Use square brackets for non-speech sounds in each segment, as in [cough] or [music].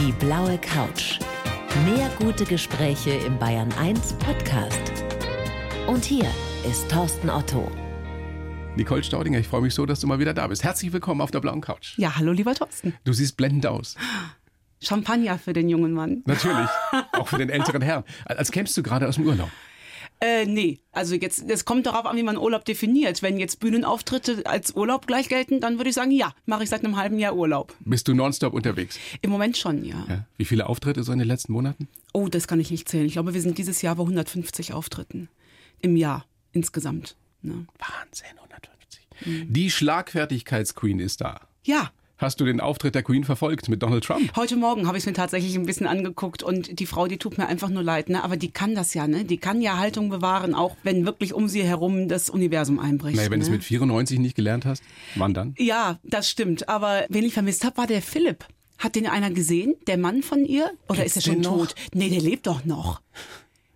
Die blaue Couch. Mehr gute Gespräche im Bayern 1 Podcast. Und hier ist Thorsten Otto. Nicole Staudinger, ich freue mich so, dass du mal wieder da bist. Herzlich willkommen auf der blauen Couch. Ja, hallo lieber Thorsten. Du siehst blendend aus. Champagner für den jungen Mann. Natürlich, [laughs] auch für den älteren Herrn. Als kämst du gerade aus dem Urlaub. Äh, nee, also jetzt, das kommt darauf an, wie man Urlaub definiert. Wenn jetzt Bühnenauftritte als Urlaub gleich gelten, dann würde ich sagen, ja, mache ich seit einem halben Jahr Urlaub. Bist du nonstop unterwegs? Im Moment schon, ja. Ja. Wie viele Auftritte so in den letzten Monaten? Oh, das kann ich nicht zählen. Ich glaube, wir sind dieses Jahr bei 150 Auftritten im Jahr insgesamt. Ne? Wahnsinn, 150. Die Schlagfertigkeitsqueen ist da. Ja, Hast du den Auftritt der Queen verfolgt mit Donald Trump? Heute Morgen habe ich es mir tatsächlich ein bisschen angeguckt und die Frau, die tut mir einfach nur leid, ne? Aber die kann das ja, ne? Die kann ja Haltung bewahren, auch wenn wirklich um sie herum das Universum einbricht. Naja, wenn du ne? es mit 94 nicht gelernt hast, wann dann? Ja, das stimmt. Aber wen ich vermisst habe, war der Philipp. Hat den einer gesehen? Der Mann von ihr? Oder Gibt's ist er schon tot? Nee, der lebt doch noch.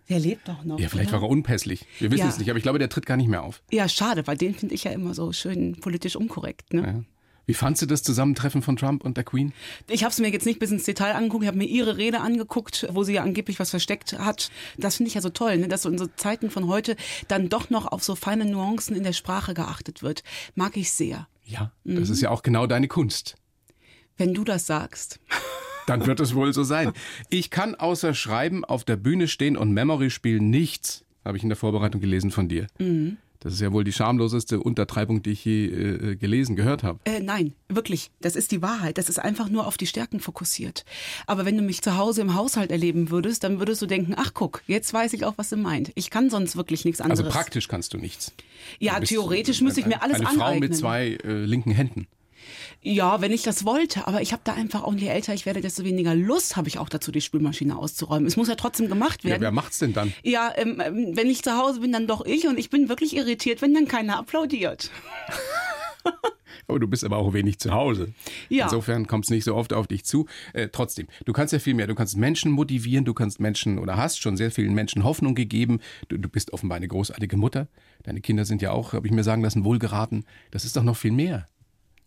Der lebt doch noch. Ja, vielleicht oder? war er unpässlich. Wir wissen Ja. es nicht, aber ich glaube, der tritt gar nicht mehr auf. Ja, schade, weil den finde ich ja immer so schön politisch unkorrekt. Ne? Ja. Wie fandst du das Zusammentreffen von Trump und der Queen? Ich habe es mir jetzt nicht bis ins Detail angeguckt, ich habe mir ihre Rede angeguckt, wo sie ja angeblich was versteckt hat. Das finde ich ja so toll, ne? dass so in so Zeiten von heute dann doch noch auf so feine Nuancen in der Sprache geachtet wird. Mag ich sehr. Ja, das ist ja auch genau deine Kunst. Wenn du das sagst. [laughs] Dann wird es wohl so sein. Ich kann außer Schreiben auf der Bühne stehen und Memory spielen nichts, habe ich in der Vorbereitung gelesen von dir. Das ist ja wohl die schamloseste Untertreibung, die ich je äh, gelesen, gehört habe. Äh, nein, wirklich. Das ist die Wahrheit. Das ist einfach nur auf die Stärken fokussiert. Aber wenn du mich zu Hause im Haushalt erleben würdest, dann würdest du denken, ach guck, jetzt weiß ich auch, was sie meint. Ich kann sonst wirklich nichts anderes. Also praktisch kannst du nichts. Ja, theoretisch müsste ich mir alles Eine aneignen. Frau mit zwei äh, linken Händen. Ja, wenn ich das wollte. Aber ich habe da einfach auch, je älter ich werde, desto weniger Lust habe ich auch dazu, die Spülmaschine auszuräumen. Es muss ja trotzdem gemacht Ja, werden. wer macht's denn dann? Ja, ähm, ähm, wenn ich zu Hause bin, dann doch ich und ich bin wirklich irritiert, wenn dann keiner applaudiert. [laughs] Oh, du bist aber auch wenig zu Hause. Ja. Insofern kommt es nicht so oft auf dich zu. Äh, trotzdem, du kannst ja viel mehr. Du kannst Menschen motivieren, du kannst Menschen oder hast schon sehr vielen Menschen Hoffnung gegeben. Du, du bist offenbar eine großartige Mutter. Deine Kinder sind ja auch, habe ich mir sagen lassen, wohlgeraten. Das ist doch noch viel mehr.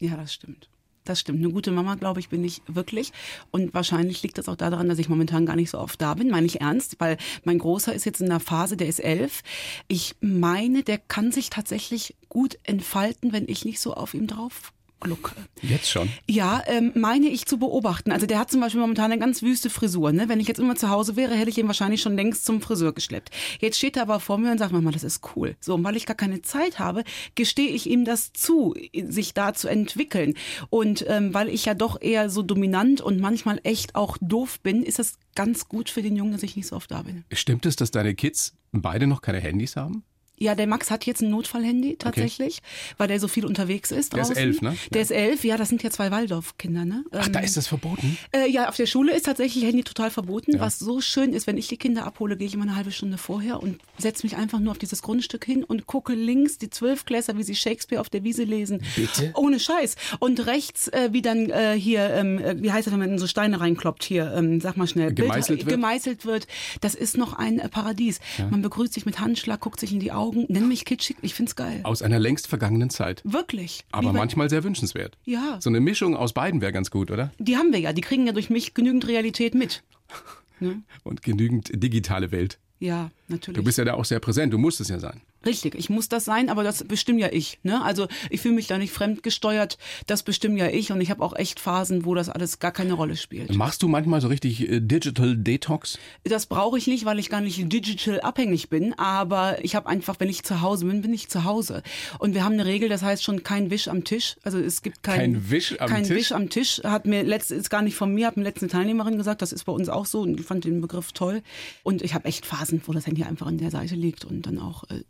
Ja, das stimmt. Das stimmt. Eine gute Mama, glaube ich, bin ich wirklich. Und wahrscheinlich liegt das auch daran, dass ich momentan gar nicht so oft da bin. Meine ich ernst, weil mein Großer ist jetzt in einer Phase, der ist elf. Ich meine, der kann sich tatsächlich gut entfalten, wenn ich nicht so auf ihm drauf glucke. Jetzt schon. Ja, ähm, meine ich zu beobachten. Also der hat zum Beispiel momentan eine ganz wüste Frisur. Ne? Wenn ich jetzt immer zu Hause wäre, hätte ich ihn wahrscheinlich schon längst zum Friseur geschleppt. Jetzt steht er aber vor mir und sagt, Mama, das ist cool. So, und weil ich gar keine Zeit habe, gestehe ich ihm das zu, sich da zu entwickeln. Und ähm, weil ich ja doch eher so dominant und manchmal echt auch doof bin, ist das ganz gut für den Jungen, dass ich nicht so oft da bin. Stimmt es, dass deine Kids beide noch keine Handys haben? Ja, der Max hat jetzt ein Notfallhandy tatsächlich, weil der so viel unterwegs ist. Der ist draußen. elf, ne? Der ist elf, ja, das sind ja zwei Waldorfkinder, ne? Ach, da ist das verboten? Äh, ja, auf der Schule ist tatsächlich Handy total verboten. Ja. Was so schön ist, wenn ich die Kinder abhole, gehe ich immer eine halbe Stunde vorher und setze mich einfach nur auf dieses Grundstück hin und gucke links die Zwölfklässler, wie sie Shakespeare auf der Wiese lesen. Bitte? Ohne Scheiß. Und rechts, äh, wie dann äh, hier, ähm, äh, wie heißt das, wenn man in so Steine reinkloppt hier, ähm, sag mal schnell. Gemeißelt wird? Gemeißelt wird. Das ist noch ein äh, Paradies. Man begrüßt sich mit Handschlag, guckt sich in die Augen, nenn mich kitschig, ich find's geil. Aus einer längst vergangenen Zeit. Wirklich. Aber manchmal sehr wünschenswert. Ja. So eine Mischung aus beiden wäre ganz gut, oder? Die haben wir ja, die kriegen ja durch mich genügend Realität mit. [laughs] Ne? Und genügend digitale Welt. Ja, natürlich. Du bist ja da auch sehr präsent. Du musst es ja sein. Richtig, ich muss das sein, aber das bestimme ja ich. Ne? Also ich fühle mich da nicht fremdgesteuert, das bestimme ja ich und ich habe auch echt Phasen, wo das alles gar keine Rolle spielt. Machst du manchmal so richtig äh, Digital Detox? Das brauche ich nicht, weil ich gar nicht digital abhängig bin, aber ich habe einfach, wenn ich zu Hause bin, bin ich zu Hause. Und wir haben eine Regel, das heißt schon kein Wisch am Tisch. Also es gibt kein, Kein Wisch am kein Tisch? Wisch am Tisch. Hat mir letzt, ist gar nicht von mir, hat mir letzte Teilnehmerin gesagt, das ist bei uns auch so und ich fand den Begriff toll. Und ich habe echt Phasen, wo das Handy einfach an der Seite liegt und dann auch äh,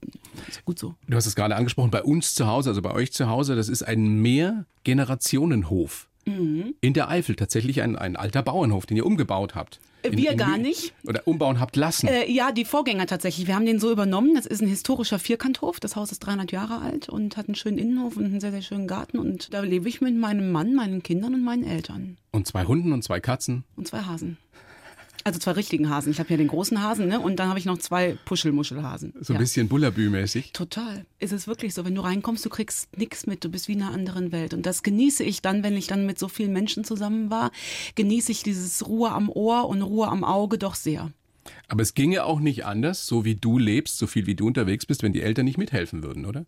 gut so. Du hast es gerade angesprochen, bei uns zu Hause, also bei euch zu Hause, das ist ein Mehrgenerationenhof. Mhm. In der Eifel, tatsächlich ein, ein alter Bauernhof, den ihr umgebaut habt. In, Wir in, gar nicht. Oder umbauen habt lassen. Äh, ja, die Vorgänger tatsächlich. Wir haben den so übernommen. Das ist ein historischer Vierkanthof. Das Haus ist 300 Jahre alt und hat einen schönen Innenhof und einen sehr, sehr schönen Garten. Und da lebe ich mit meinem Mann, meinen Kindern und meinen Eltern. Und zwei Hunden und zwei Katzen. Und zwei Hasen. Also zwei richtigen Hasen. Ich habe hier den großen Hasen, ne? Und dann habe ich noch zwei Puschelmuschelhasen. So ein ja. bisschen Bullabü-mäßig. Total. Ist es wirklich so. Wenn du reinkommst, du kriegst nichts mit. Du bist wie in einer anderen Welt. Und das genieße ich dann, wenn ich dann mit so vielen Menschen zusammen war, genieße ich dieses Ruhe am Ohr und Ruhe am Auge doch sehr. Aber es ginge auch nicht anders, so wie du lebst, so viel wie du unterwegs bist, wenn die Eltern nicht mithelfen würden, oder?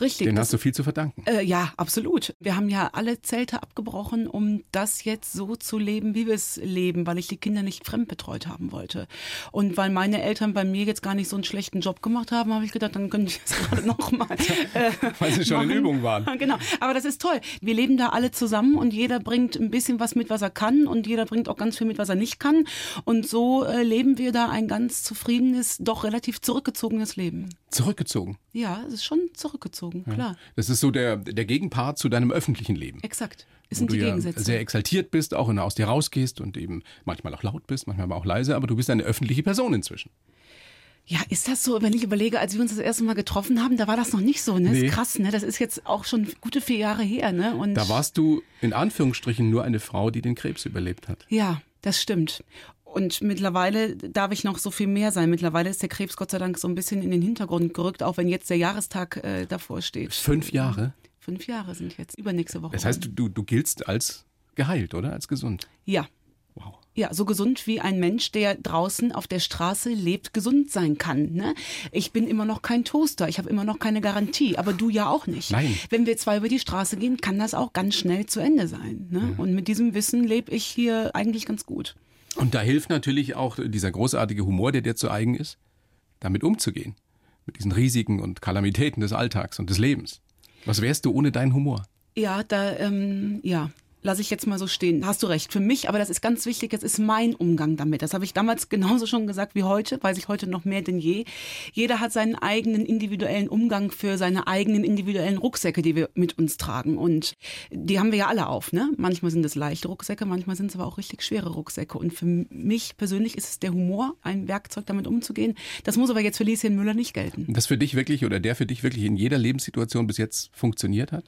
Richtig. Denen das- hast du viel zu verdanken. Äh, ja, absolut. Wir haben ja alle Zelte abgebrochen, um das jetzt so zu leben, wie wir es leben, weil ich die Kinder nicht fremdbetreut haben wollte. Und weil meine Eltern bei mir jetzt gar nicht so einen schlechten Job gemacht haben, habe ich gedacht, dann könnte ich das [laughs] gerade nochmal. Äh, [laughs] Weil sie schon in machen. Übung waren. [laughs] Genau. Aber das ist toll. Wir leben da alle zusammen und jeder bringt ein bisschen was mit, was er kann und jeder bringt auch ganz viel mit, was er nicht kann. Und so äh, leben wir da ein ganz zufriedenes, doch relativ zurückgezogenes Leben. Zurückgezogen. Ja, es ist schon zurückgezogen, klar. Das ist so der, der Gegenpart zu deinem öffentlichen Leben. Exakt. Es sind du die ja Gegensätze. sehr exaltiert bist, auch und aus dir rausgehst und eben manchmal auch laut bist, manchmal aber auch leise, aber du bist eine öffentliche Person inzwischen. Ja, ist das so, wenn ich überlege, als wir uns das erste Mal getroffen haben, da war das noch nicht so, ne? Nee. Ist krass, ne? Das ist jetzt auch schon gute vier Jahre her, ne? Und Da warst du in Anführungsstrichen nur eine Frau, die den Krebs überlebt hat. ja, das stimmt. Und mittlerweile darf ich noch so viel mehr sein. Mittlerweile ist der Krebs Gott sei Dank so ein bisschen in den Hintergrund gerückt, auch wenn jetzt der Jahrestag äh, davor steht. Fünf Jahre. Fünf Jahre sind jetzt, übernächste Woche. Das heißt, du, du, giltst als geheilt, oder? Als gesund. ja, Wow. Ja, so gesund wie ein Mensch, der draußen auf der Straße lebt, gesund sein kann. Ne? Ich bin immer noch kein Toaster, ich habe immer noch keine Garantie, aber du ja auch nicht. Nein. Wenn wir zwei über die Straße gehen, kann das auch ganz schnell zu Ende sein. Ne? Und mit diesem Wissen lebe ich hier eigentlich ganz gut. Und da hilft natürlich auch dieser großartige Humor, der dir zu eigen ist, damit umzugehen. Mit diesen Risiken und Kalamitäten des Alltags und des Lebens. Was wärst du ohne deinen Humor? Ja, da, ähm, ja. Lass ich jetzt mal so stehen. Hast du recht. Für mich, aber das ist ganz wichtig, das ist mein Umgang damit. Das habe ich damals [laughs] genauso schon gesagt wie heute, weiß ich heute noch mehr denn je. Jeder hat seinen eigenen individuellen Umgang für seine eigenen individuellen Rucksäcke, die wir mit uns tragen. Und die haben wir ja alle auf. Ne? Manchmal sind es leichte Rucksäcke, manchmal sind es aber auch richtig schwere Rucksäcke. Und für mich persönlich ist es der Humor, ein Werkzeug damit umzugehen. Das muss aber jetzt für Lieschen Müller nicht gelten. Das für dich wirklich oder der für dich wirklich in jeder Lebenssituation bis jetzt funktioniert hat?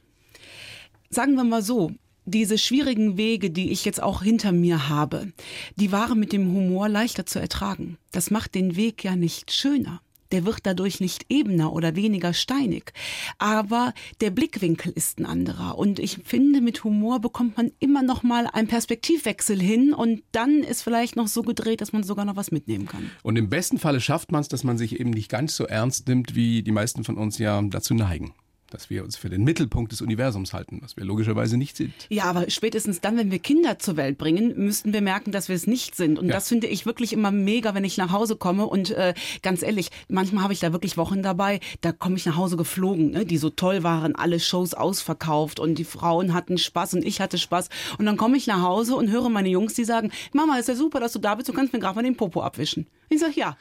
sagen wir mal so, diese schwierigen Wege, die ich jetzt auch hinter mir habe, die waren mit dem Humor leichter zu ertragen. Das macht den Weg ja nicht schöner. Der wird dadurch nicht ebener oder weniger steinig. Aber der Blickwinkel ist ein anderer. Und ich finde, mit Humor bekommt man immer noch mal einen Perspektivwechsel hin. Und dann ist vielleicht noch so gedreht, dass man sogar noch was mitnehmen kann. Und im besten Falle schafft man es, dass man sich eben nicht ganz so ernst nimmt, wie die meisten von uns ja dazu neigen. Dass wir uns für den Mittelpunkt des Universums halten, was wir logischerweise nicht sind. Ja, aber spätestens dann, wenn wir Kinder zur Welt bringen, müssten wir merken, dass wir es nicht sind. Und Ja. das finde ich wirklich immer mega, wenn ich nach Hause komme. Und äh, ganz ehrlich, manchmal habe ich da wirklich Wochen dabei, da komme ich nach Hause geflogen, ne, die so toll waren, alle Shows ausverkauft und die Frauen hatten Spaß und ich hatte Spaß. Und dann komme ich nach Hause und höre meine Jungs, die sagen, Mama, ist ja super, dass du da bist, du kannst mir gerade mal den Popo abwischen. Ich sage ja.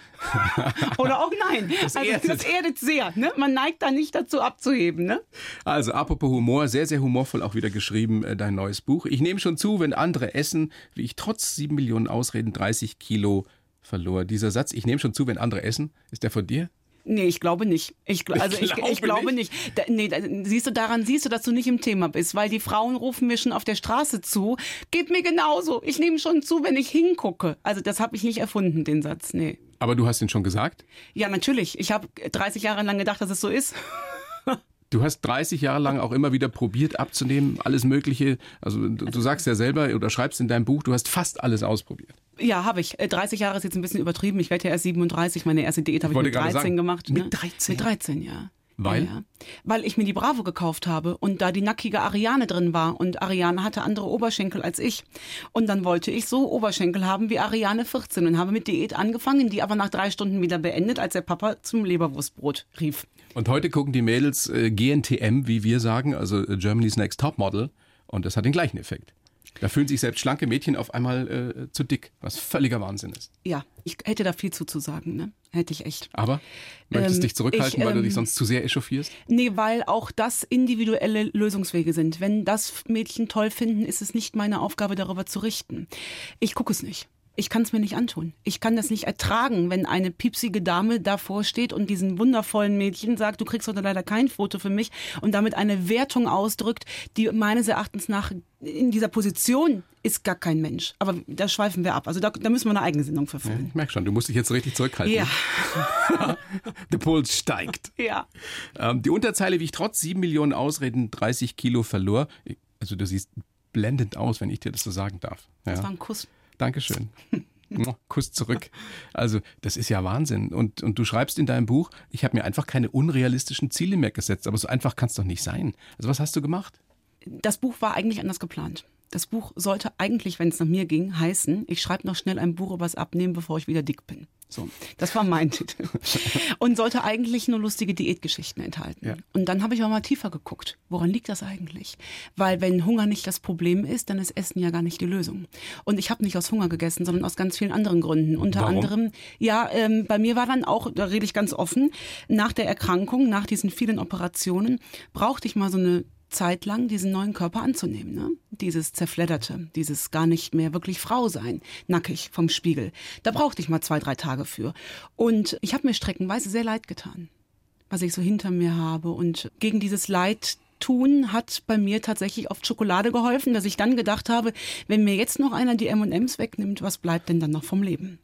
[laughs] Oder auch nein. Das also, erdet. das erdet sehr. Ne? Man neigt da nicht dazu abzuheben. Ne? Also apropos Humor, sehr, sehr humorvoll auch wieder geschrieben, äh, dein neues Buch. Ich nehme schon zu, wenn andere essen, wie ich trotz sieben Millionen Ausreden 30 Kilo verlor. Dieser Satz, ich nehme schon zu, wenn andere essen, ist der von dir? Nee, ich glaube nicht. Ich, also ich, glaube ich glaube nicht. nicht. Da, nee, da, siehst du, daran siehst du, dass du nicht im Thema bist, weil die Frauen rufen mir schon auf der Straße zu. Geht mir genauso. Ich nehme schon zu, wenn ich hingucke. Also das habe ich nicht erfunden, den Satz. Nee. Aber du hast ihn schon gesagt. Ja, natürlich. Ich habe 30 Jahre lang gedacht, dass es so ist. [laughs] Du hast 30 Jahre lang auch immer wieder probiert abzunehmen, alles Mögliche. Also du, sagst ja selber oder schreibst in deinem Buch, du hast fast alles ausprobiert. Ja, habe ich. Äh, 30 Jahre ist jetzt ein bisschen übertrieben. Ich werde ja erst 37. Meine erste Diät habe ich wollte mit gerade 13 sagen, gemacht. mit ne? 13? Mit 13, ja. Weil? Ja. Weil ich mir die Bravo gekauft habe und da die nackige Ariane drin war und Ariane hatte andere Oberschenkel als ich. Und dann wollte ich so Oberschenkel haben wie Ariane 14 und habe mit Diät angefangen, die aber nach drei Stunden wieder beendet, als der Papa zum Leberwurstbrot rief. Und heute gucken die Mädels äh, GNTM, wie wir sagen, also äh, Germany's Next Top Model. Und das hat den gleichen Effekt. Da fühlen sich selbst schlanke Mädchen auf einmal äh, zu dick, was völliger Wahnsinn ist. Ja, ich hätte da viel zuzusagen, ne? Hätte ich echt. Aber möchtest Ähm, dich zurückhalten, ich, weil du ähm, dich sonst zu sehr echauffierst? Nee, weil auch das individuelle Lösungswege sind. Wenn das Mädchen toll finden, ist es nicht meine Aufgabe, darüber zu richten. Ich gucke es nicht. Ich kann es mir nicht antun. Ich kann das nicht ertragen, wenn eine piepsige Dame davor steht und diesen wundervollen Mädchen sagt, du kriegst heute leider kein Foto für mich und damit eine Wertung ausdrückt, die meines Erachtens nach in dieser Position ist gar kein Mensch. Aber da schweifen wir ab. Also da, da müssen wir eine eigene Sendung verfüllen. Ja, ich merke schon, du musst dich jetzt richtig zurückhalten. Ja. [laughs] Der Puls steigt. [laughs] Ja. Ähm, die Unterzeile, wie ich trotz sieben Millionen Ausreden 30 Kilo verlor. Also du siehst blendend aus, wenn ich dir das so sagen darf. Ja. Das war ein Kuss. Dankeschön. [laughs] Kuss zurück. Also, das ist ja Wahnsinn. Und, und du schreibst in deinem Buch, ich habe mir einfach keine unrealistischen Ziele mehr gesetzt. Aber so einfach kann es doch nicht sein. Also, was hast du gemacht? Das Buch war eigentlich anders geplant. Das Buch sollte eigentlich, wenn es nach mir ging, heißen, ich schreibe noch schnell ein Buch übers Abnehmen, bevor ich wieder dick bin. So, das war mein [laughs] Titel. Und sollte eigentlich nur lustige Diätgeschichten enthalten. Ja. Und dann habe ich auch mal tiefer geguckt. Woran liegt das eigentlich? Weil wenn Hunger nicht das Problem ist, dann ist Essen ja gar nicht die Lösung. Und ich habe nicht aus Hunger gegessen, sondern aus ganz vielen anderen Gründen. Unter Warum? anderem, ja, ähm, bei mir war dann auch, da rede ich ganz offen, nach der Erkrankung, nach diesen vielen Operationen, brauchte ich mal so eine Zeit lang diesen neuen Körper anzunehmen. Ne? Dieses zerfledderte, dieses gar nicht mehr wirklich Frau sein, nackig vom Spiegel. Da brauchte ich mal zwei, drei Tage für. Und ich habe mir streckenweise sehr leid getan, was ich so hinter mir habe. Und gegen dieses Leid tun hat bei mir tatsächlich oft Schokolade geholfen, dass ich dann gedacht habe, wenn mir jetzt noch einer die M&Ms wegnimmt, was bleibt denn dann noch vom Leben?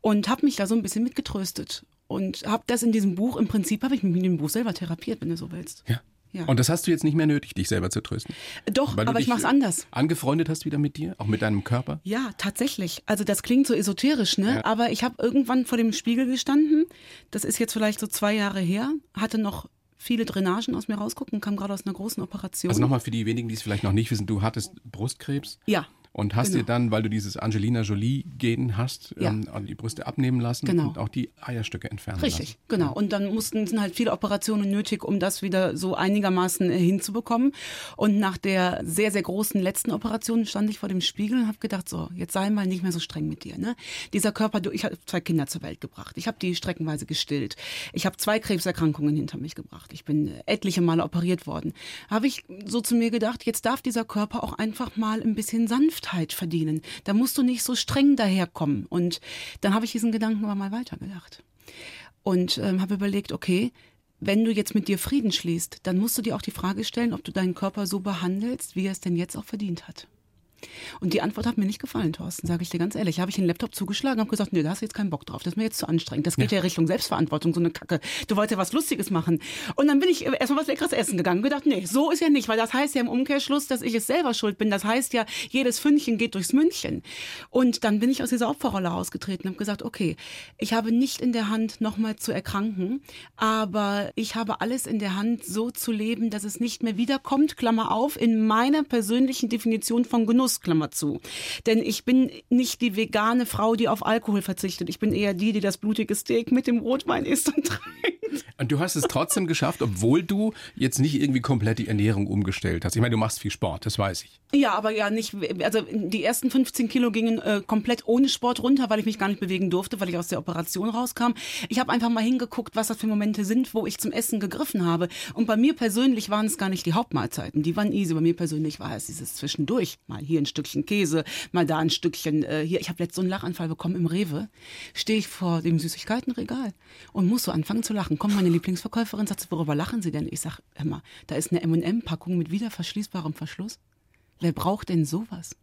Und habe mich da so ein bisschen mitgetröstet und habe das in diesem Buch, im Prinzip habe ich mich mit dem Buch selber therapiert, wenn du so willst. Ja. Ja. Und das hast du jetzt nicht mehr nötig, dich selber zu trösten. Doch, aber ich mache es anders. Angefreundet hast wieder mit dir, auch mit deinem Körper? Ja, tatsächlich. Also das klingt so esoterisch, ne? Ja. Aber ich habe irgendwann vor dem Spiegel gestanden. Das ist jetzt vielleicht so zwei Jahre her. Hatte noch viele Drainagen aus mir rausgucken, kam gerade aus einer großen Operation. Also nochmal für die wenigen, die es vielleicht noch nicht wissen, du hattest Brustkrebs. Ja und hast genau. dir dann, weil du dieses Angelina Jolie-Gen hast, ja. ähm, die Brüste abnehmen lassen genau. und auch die Eierstöcke entfernen Richtig, lassen. genau. Und dann mussten sind halt viele Operationen nötig, um das wieder so einigermaßen äh, hinzubekommen. Und nach der sehr, sehr großen letzten Operation stand ich vor dem Spiegel und habe gedacht, so, jetzt sei mal nicht mehr so streng mit dir. Ne? Dieser Körper, du, ich habe zwei Kinder zur Welt gebracht. Ich habe die streckenweise gestillt. Ich habe zwei Krebserkrankungen hinter mich gebracht. Ich bin äh, etliche Male operiert worden. Habe ich so zu mir gedacht, jetzt darf dieser Körper auch einfach mal ein bisschen sanft Sanftheit verdienen. Da musst du nicht so streng daherkommen. Und dann habe ich diesen Gedanken aber mal weitergedacht. Und ähm, habe überlegt, okay, wenn du jetzt mit dir Frieden schließt, dann musst du dir auch die Frage stellen, ob du deinen Körper so behandelst, wie er es denn jetzt auch verdient hat. Und die Antwort hat mir nicht gefallen, Thorsten, sage ich dir ganz ehrlich. Habe ich den Laptop zugeschlagen und habe gesagt, nee, da hast du jetzt keinen Bock drauf. Das ist mir jetzt zu anstrengend. Das geht ja, ja Richtung Selbstverantwortung, so eine Kacke. Du wolltest ja was Lustiges machen. Und dann bin ich erstmal was Leckeres essen gegangen und gedacht, nee, so ist ja nicht, weil das heißt ja im Umkehrschluss, dass ich es selber schuld bin. Das heißt ja, jedes Fündchen geht durchs München. Und dann bin ich aus dieser Opferrolle ausgetreten und habe gesagt, okay, ich habe nicht in der Hand, nochmal zu erkranken, aber ich habe alles in der Hand, so zu leben, dass es nicht mehr wiederkommt, Klammer auf, in meiner persönlichen Definition von Genuss Genuss, Klammer zu. Denn ich bin nicht die vegane Frau, die auf Alkohol verzichtet. Ich bin eher die, die das blutige Steak mit dem Rotwein isst und trinkt. Und du hast es trotzdem geschafft, obwohl du jetzt nicht irgendwie komplett die Ernährung umgestellt hast. Ich meine, du machst viel Sport, das weiß ich. Ja, aber ja nicht, also die ersten 15 Kilo gingen äh, komplett ohne Sport runter, weil ich mich gar nicht bewegen durfte, weil ich aus der Operation rauskam. Ich habe einfach mal hingeguckt, was das für Momente sind, wo ich zum Essen gegriffen habe. Und bei mir persönlich waren es gar nicht die Hauptmahlzeiten, die waren easy. Bei mir persönlich war es dieses Zwischendurch. Mal hier ein Stückchen Käse, mal da ein Stückchen äh, hier. Ich habe letztens so einen Lachanfall bekommen im Rewe. Stehe ich vor dem Süßigkeitenregal und muss so anfangen zu lachen. Kommt meine Lieblingsverkäuferin, sagt, worüber lachen Sie denn? Ich sag, hör mal, da ist eine M&M-Packung mit wieder verschließbarem Verschluss. Wer braucht denn sowas?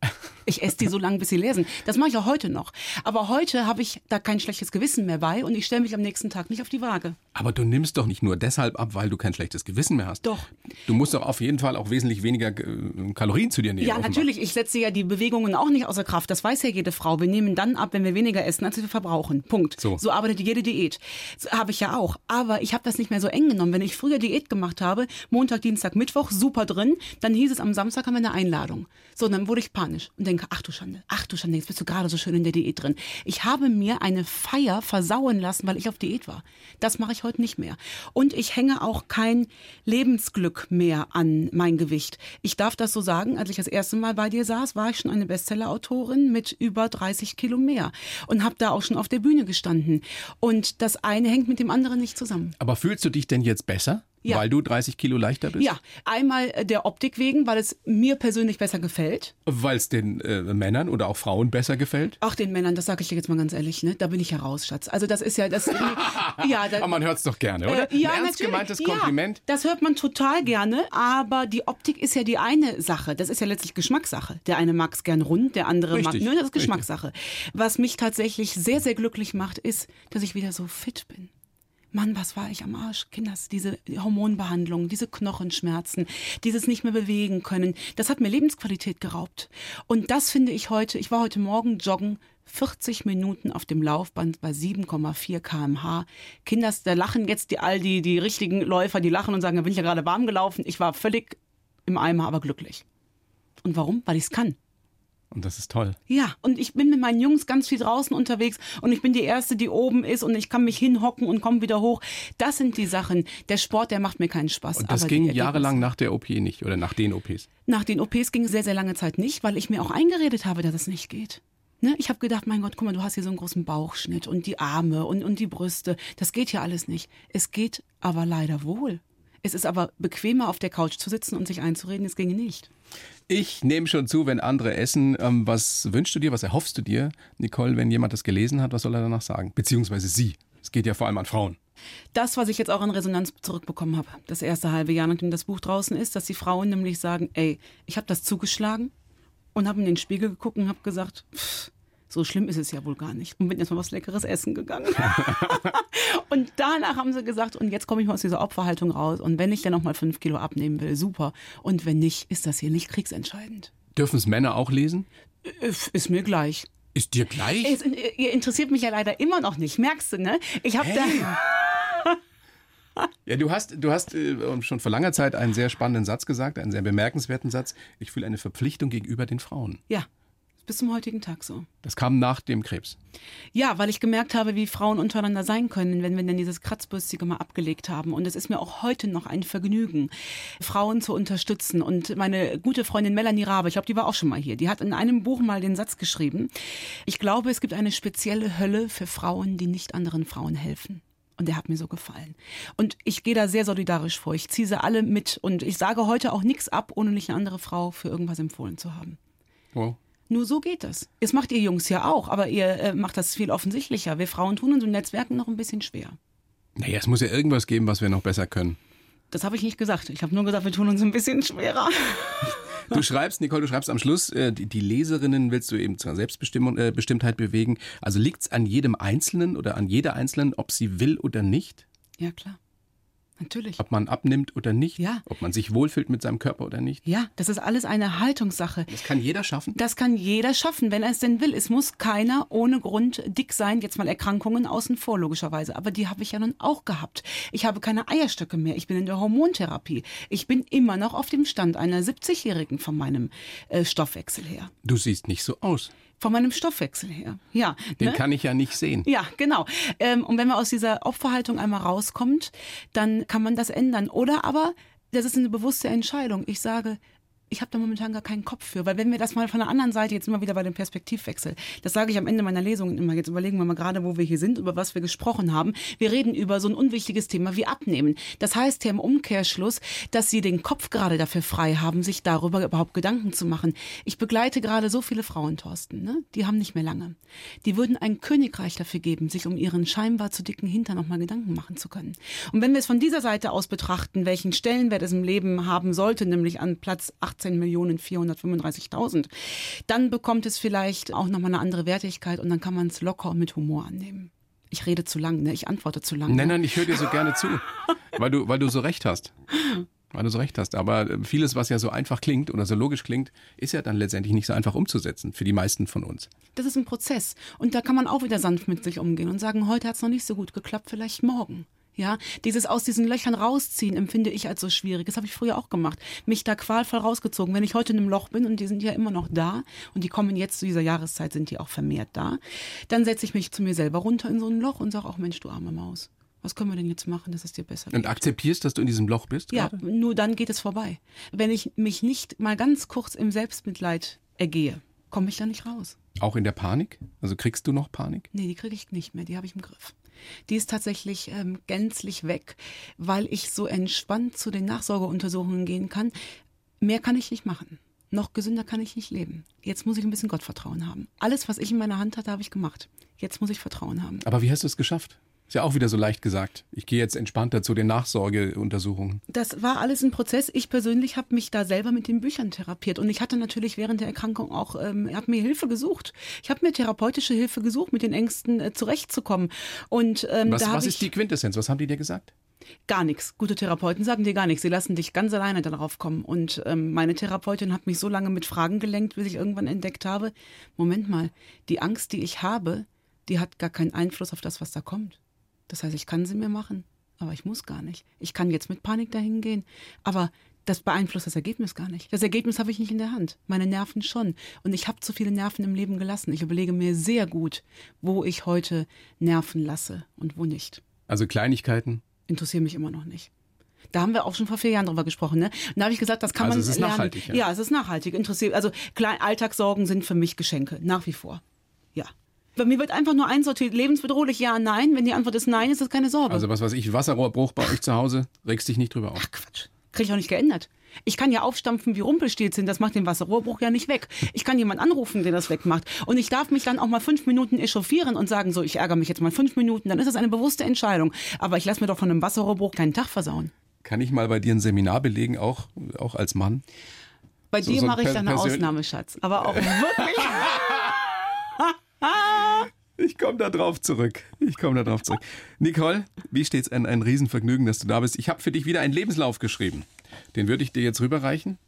Ich esse die so lange, bis sie lesen. Das mache ich auch heute noch. Aber heute habe ich da kein schlechtes Gewissen mehr bei und ich stelle mich am nächsten Tag nicht auf die Waage. Aber du nimmst doch nicht nur deshalb ab, weil du kein schlechtes Gewissen mehr hast. Doch. Du musst doch auf jeden Fall auch wesentlich weniger äh, Kalorien zu dir nehmen. Ja, offenbar. natürlich. Ich setze ja die Bewegungen auch nicht außer Kraft. Das weiß ja jede Frau. Wir nehmen dann ab, wenn wir weniger essen, als wir verbrauchen. Punkt. So, so arbeitet jede Diät. So, habe ich ja auch. Aber ich habe das nicht mehr so eng genommen. Wenn ich früher Diät gemacht habe, Montag, Dienstag, Mittwoch, super drin, dann hieß es am Samstag haben wir eine Einladung. So, dann wurde ich panisch und denke, ach du Schande, ach du Schande, jetzt bist du gerade so schön in der Diät drin. Ich habe mir eine Feier versauen lassen, weil ich auf Diät war. Das mache ich heute nicht mehr. Und ich hänge auch kein Lebensglück mehr an mein Gewicht. Ich darf das so sagen, als ich das erste Mal bei dir saß, war ich schon eine Bestsellerautorin mit über 30 Kilo mehr und habe da auch schon auf der Bühne gestanden. Und das eine hängt mit dem anderen nicht zusammen. Aber fühlst du dich denn jetzt besser? Ja. Weil du 30 Kilo leichter bist? Ja, einmal äh, der Optik wegen, weil es mir persönlich besser gefällt. Weil es den äh, Männern oder auch Frauen besser gefällt? Ach, den Männern, das sage ich dir jetzt mal ganz ehrlich, ne? Da bin ich ja raus, Schatz. Also das ist ja das. [laughs] ja, da, Aber man hört es doch gerne, oder? Äh, ja, Ein ernst natürlich. gemeintes Ja, Kompliment. das hört man total gerne, aber die Optik ist ja die eine Sache. Das ist ja letztlich Geschmackssache. Der eine mag es gern rund, der andere Richtig, mag. Nö, das ist richtig. Geschmackssache. Was mich tatsächlich sehr, sehr glücklich macht, ist, dass ich wieder so fit bin. Mann, was war ich am Arsch? Kinders, diese Hormonbehandlung, diese Knochenschmerzen, dieses nicht mehr bewegen können, das hat mir Lebensqualität geraubt. Und das finde ich heute, ich war heute Morgen joggen, 40 Minuten auf dem Laufband bei 7,4 kmh. Kinders, da lachen jetzt die, all die, die richtigen Läufer, die lachen und sagen, da bin ich ja gerade warm gelaufen. Ich war völlig im Eimer, aber glücklich. Und warum? Weil ich es kann. Und das ist toll. Ja, und ich bin mit meinen Jungs ganz viel draußen unterwegs und ich bin die Erste, die oben ist und ich kann mich hinhocken und komme wieder hoch. Das sind die Sachen. Der Sport, der macht mir keinen Spaß. Und das ging jahrelang nach der OP nicht oder nach den OPs. Nach den OPs ging es sehr, sehr lange Zeit nicht, weil ich mir auch eingeredet habe, dass es nicht geht. Ne? Ich habe gedacht, mein Gott, guck mal, du hast hier so einen großen Bauchschnitt und die Arme und, und die Brüste. Das geht ja alles nicht. Es geht aber leider wohl. Es ist aber bequemer, auf der Couch zu sitzen und sich einzureden, es ginge nicht. Ich nehme schon zu, wenn andere essen. Ähm, was wünschst du dir, was erhoffst du dir, Nicole, wenn jemand das gelesen hat, was soll er danach sagen? Beziehungsweise sie. Es geht ja vor allem an Frauen. Das, was ich jetzt auch an Resonanz zurückbekommen habe, das erste halbe Jahr, nachdem das Buch draußen ist, dass die Frauen nämlich sagen, ey, ich habe das zugeschlagen und habe in den Spiegel geguckt und habe gesagt, pff, so schlimm ist es ja wohl gar nicht. Und bin erstmal was Leckeres essen gegangen. [laughs] und danach haben sie gesagt, und jetzt komme ich mal aus dieser Opferhaltung raus. Und wenn ich dann nochmal fünf Kilo abnehmen will, super. Und wenn nicht, ist das hier nicht kriegsentscheidend. Dürfen es Männer auch lesen? Äh, Ist mir gleich. Ist dir gleich? Es, ihr interessiert mich ja leider immer noch nicht, merkst du, ne? Ich habe da. [laughs] [laughs] Ja, du hast, du hast äh, schon vor langer Zeit einen sehr spannenden Satz gesagt, einen sehr bemerkenswerten Satz. Ich fühle eine Verpflichtung gegenüber den Frauen. Ja, bis zum heutigen Tag so. Das kam nach dem Krebs. Ja, weil ich gemerkt habe, wie Frauen untereinander sein können, wenn wir denn dieses Kratzbürstige mal abgelegt haben. Und es ist mir auch heute noch ein Vergnügen, Frauen zu unterstützen. Und meine gute Freundin Melanie Rabe, ich glaube, die war auch schon mal hier, die hat in einem Buch mal den Satz geschrieben, ich glaube, es gibt eine spezielle Hölle für Frauen, die nicht anderen Frauen helfen. Und der hat mir so gefallen. Und ich gehe da sehr solidarisch vor. Ich ziehe sie alle mit. Und ich sage heute auch nichts ab, ohne nicht eine andere Frau für irgendwas empfohlen zu haben. Wow. Nur so geht das. Das macht ihr Jungs ja auch, aber ihr äh, macht das viel offensichtlicher. Wir Frauen tun uns im Netzwerken noch ein bisschen schwer. Naja, es muss ja irgendwas geben, was wir noch besser können. Das habe ich nicht gesagt. Ich habe nur gesagt, wir tun uns ein bisschen schwerer. [laughs] Du schreibst, Nicole, du schreibst am Schluss, äh, die, die Leserinnen willst du eben zur Selbstbestimmung, äh, Bestimmtheit bewegen. Also liegt es an jedem Einzelnen oder an jeder Einzelnen, ob sie will oder nicht? Ja, klar. Natürlich. Ob man abnimmt oder nicht? Ja. Ob man sich wohlfühlt mit seinem Körper oder nicht? Ja, das ist alles eine Haltungssache. Das kann jeder schaffen. Das kann jeder schaffen, wenn er es denn will. Es muss keiner ohne Grund dick sein. Jetzt mal Erkrankungen außen vor, logischerweise. Aber die habe ich ja nun auch gehabt. Ich habe keine Eierstöcke mehr. Ich bin in der Hormontherapie. Ich bin immer noch auf dem Stand einer 70-Jährigen von meinem äh, Stoffwechsel her. Du siehst nicht so aus. Von meinem Stoffwechsel her. Ja. Den ne? kann ich ja nicht sehen. Ja, genau. Ähm, und wenn man aus dieser Opferhaltung einmal rauskommt, dann kann man das ändern. Oder aber, das ist eine bewusste Entscheidung. Ich sage, ich habe da momentan gar keinen Kopf für. Weil wenn wir das mal von der anderen Seite, jetzt immer wieder bei dem Perspektivwechsel, das sage ich am Ende meiner Lesungen immer, jetzt überlegen wir mal gerade, wo wir hier sind, über was wir gesprochen haben. Wir reden über so ein unwichtiges Thema wie Abnehmen. Das heißt ja im Umkehrschluss, dass Sie den Kopf gerade dafür frei haben, sich darüber überhaupt Gedanken zu machen. Ich begleite gerade so viele Frauen, Thorsten, ne? die haben nicht mehr lange. Die würden ein Königreich dafür geben, sich um ihren scheinbar zu dicken Hintern nochmal Gedanken machen zu können. Und wenn wir es von dieser Seite aus betrachten, welchen Stellenwert es im Leben haben sollte, nämlich an Platz 18.435.000, dann bekommt es vielleicht auch nochmal eine andere Wertigkeit und dann kann man es locker und mit Humor annehmen. Ich rede zu lang, ne? Ich antworte zu lang. Nein, ne? nein, ich höre dir so gerne zu, weil du, weil du so recht hast. Weil du so recht hast. Aber äh, vieles, was ja so einfach klingt oder so logisch klingt, ist ja dann letztendlich nicht so einfach umzusetzen für die meisten von uns. Das ist ein Prozess. Und da kann man auch wieder sanft mit sich umgehen und sagen, heute hat es noch nicht so gut geklappt, vielleicht morgen. Ja, dieses aus diesen Löchern rausziehen empfinde ich als so schwierig. Das habe ich früher auch gemacht. Mich da qualvoll rausgezogen. Wenn ich heute in einem Loch bin und die sind ja immer noch da und die kommen jetzt zu dieser Jahreszeit, sind die auch vermehrt da, dann setze ich mich zu mir selber runter in so ein Loch und sage auch, Mensch, du arme Maus. Was können wir denn jetzt machen, dass es dir besser geht? Und akzeptierst, dass du in diesem Loch bist Ja, gerade? nur dann geht es vorbei. Wenn ich mich nicht mal ganz kurz im Selbstmitleid ergehe, komme ich da nicht raus. Auch in der Panik? Also kriegst du noch Panik? Nee, die kriege ich nicht mehr, die habe ich im Griff. Die ist tatsächlich ähm, gänzlich weg, weil ich so entspannt zu den Nachsorgeuntersuchungen gehen kann. Mehr kann ich nicht machen. Noch gesünder kann ich nicht leben. Jetzt muss ich ein bisschen Gottvertrauen haben. Alles, was ich in meiner Hand hatte, habe ich gemacht. Jetzt muss ich Vertrauen haben. Aber wie hast du es geschafft? Ist ja auch wieder so leicht gesagt. Ich gehe jetzt entspannter zu den Nachsorgeuntersuchungen. Das war alles ein Prozess. Ich persönlich habe mich da selber mit den Büchern therapiert. Und ich hatte natürlich während der Erkrankung auch, ähm, habe mir Hilfe gesucht. Ich habe mir therapeutische Hilfe gesucht, mit den Ängsten äh, zurechtzukommen. Und ähm, was, da was ist die Quintessenz? Was haben die dir gesagt? Gar nichts. Gute Therapeuten sagen dir gar nichts. Sie lassen dich ganz alleine darauf kommen. Und ähm, meine Therapeutin hat mich so lange mit Fragen gelenkt, bis ich irgendwann entdeckt habe, Moment mal, die Angst, die ich habe, die hat gar keinen Einfluss auf das, was da kommt. Das heißt, ich kann sie mir machen, aber ich muss gar nicht. Ich kann jetzt mit Panik dahin gehen, aber das beeinflusst das Ergebnis gar nicht. Das Ergebnis habe ich nicht in der Hand. Meine Nerven schon. Und ich habe zu viele Nerven im Leben gelassen. Ich überlege mir sehr gut, wo ich heute Nerven lasse und wo nicht. Also Kleinigkeiten? Interessieren mich immer noch nicht. Da haben wir auch schon vor vier Jahren drüber gesprochen. Ne? Und da habe ich gesagt, das kann also man es ist lernen. nachhaltig. Ja. ja, es ist nachhaltig. Interessiert. Also Alltagssorgen sind für mich Geschenke, nach wie vor. Ja. Bei mir wird einfach nur einsortiert, lebensbedrohlich, ja, nein. Wenn die Antwort ist nein, ist das keine Sorge. Also was weiß ich, Wasserrohrbruch bei euch zu Hause, regst dich nicht drüber auf. Ach Quatsch, krieg ich auch nicht geändert. Ich kann ja aufstampfen wie Rumpelstilzchen, das macht den Wasserrohrbruch ja nicht weg. Ich kann jemanden anrufen, der das wegmacht. Und ich darf mich dann auch mal fünf Minuten echauffieren und sagen, so, ich ärgere mich jetzt mal fünf Minuten, dann ist das eine bewusste Entscheidung. Aber ich lasse mir doch von einem Wasserrohrbruch keinen Tag versauen. Kann ich mal bei dir ein Seminar belegen, auch, auch als Mann? Bei So- dir so mache ich dann eine Ausnahme, Schatz. Aber auch wirklich. [laughs] Ich komme da drauf zurück. Ich komme da drauf zurück. Nicole, wie steht's? Ein, ein Riesenvergnügen, dass du da bist. Ich habe für dich wieder einen Lebenslauf geschrieben. Den würde ich dir jetzt rüberreichen.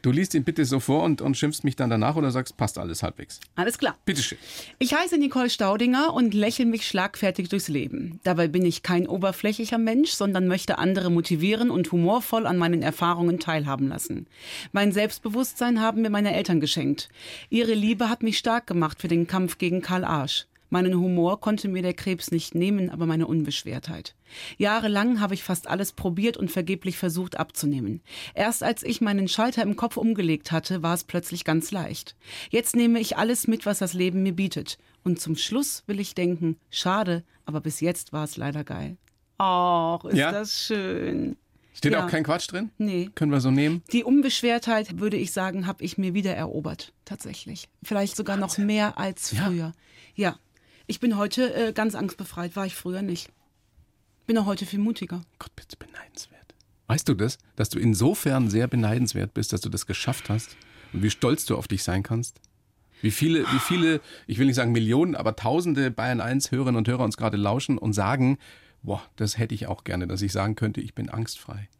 Du liest ihn bitte so vor und, und schimpfst mich dann danach oder sagst, passt alles halbwegs. Alles klar. Bitteschön. Ich heiße Nicole Staudinger und lächle mich schlagfertig durchs Leben. Dabei bin ich kein oberflächlicher Mensch, sondern möchte andere motivieren und humorvoll an meinen Erfahrungen teilhaben lassen. Mein Selbstbewusstsein haben mir meine Eltern geschenkt. Ihre Liebe hat mich stark gemacht für den Kampf gegen Karl Arsch. Meinen Humor konnte mir der Krebs nicht nehmen, aber meine Unbeschwertheit. Jahrelang habe ich fast alles probiert und vergeblich versucht abzunehmen. Erst als ich meinen Schalter im Kopf umgelegt hatte, war es plötzlich ganz leicht. Jetzt nehme ich alles mit, was das Leben mir bietet. Und zum Schluss will ich denken, schade, aber bis jetzt war es leider geil. Och, ist Ja? das schön. Steht Ja. auch kein Quatsch drin? Nee. Können wir so nehmen? Die Unbeschwertheit, würde ich sagen, habe ich mir wieder erobert, tatsächlich. Vielleicht sogar noch mehr als Ja. früher. Ja. Ich bin heute äh, ganz angstbefreit, war ich früher nicht. Bin auch heute viel mutiger. Gott, bitte beneidenswert. Weißt du das? Dass du insofern sehr beneidenswert bist, dass du das geschafft hast und wie stolz du auf dich sein kannst? Wie viele, wie viele, ich will nicht sagen Millionen, aber tausende Bayern 1 Hörerinnen und Hörer uns gerade lauschen und sagen, boah, das hätte ich auch gerne, dass ich sagen könnte, ich bin angstfrei.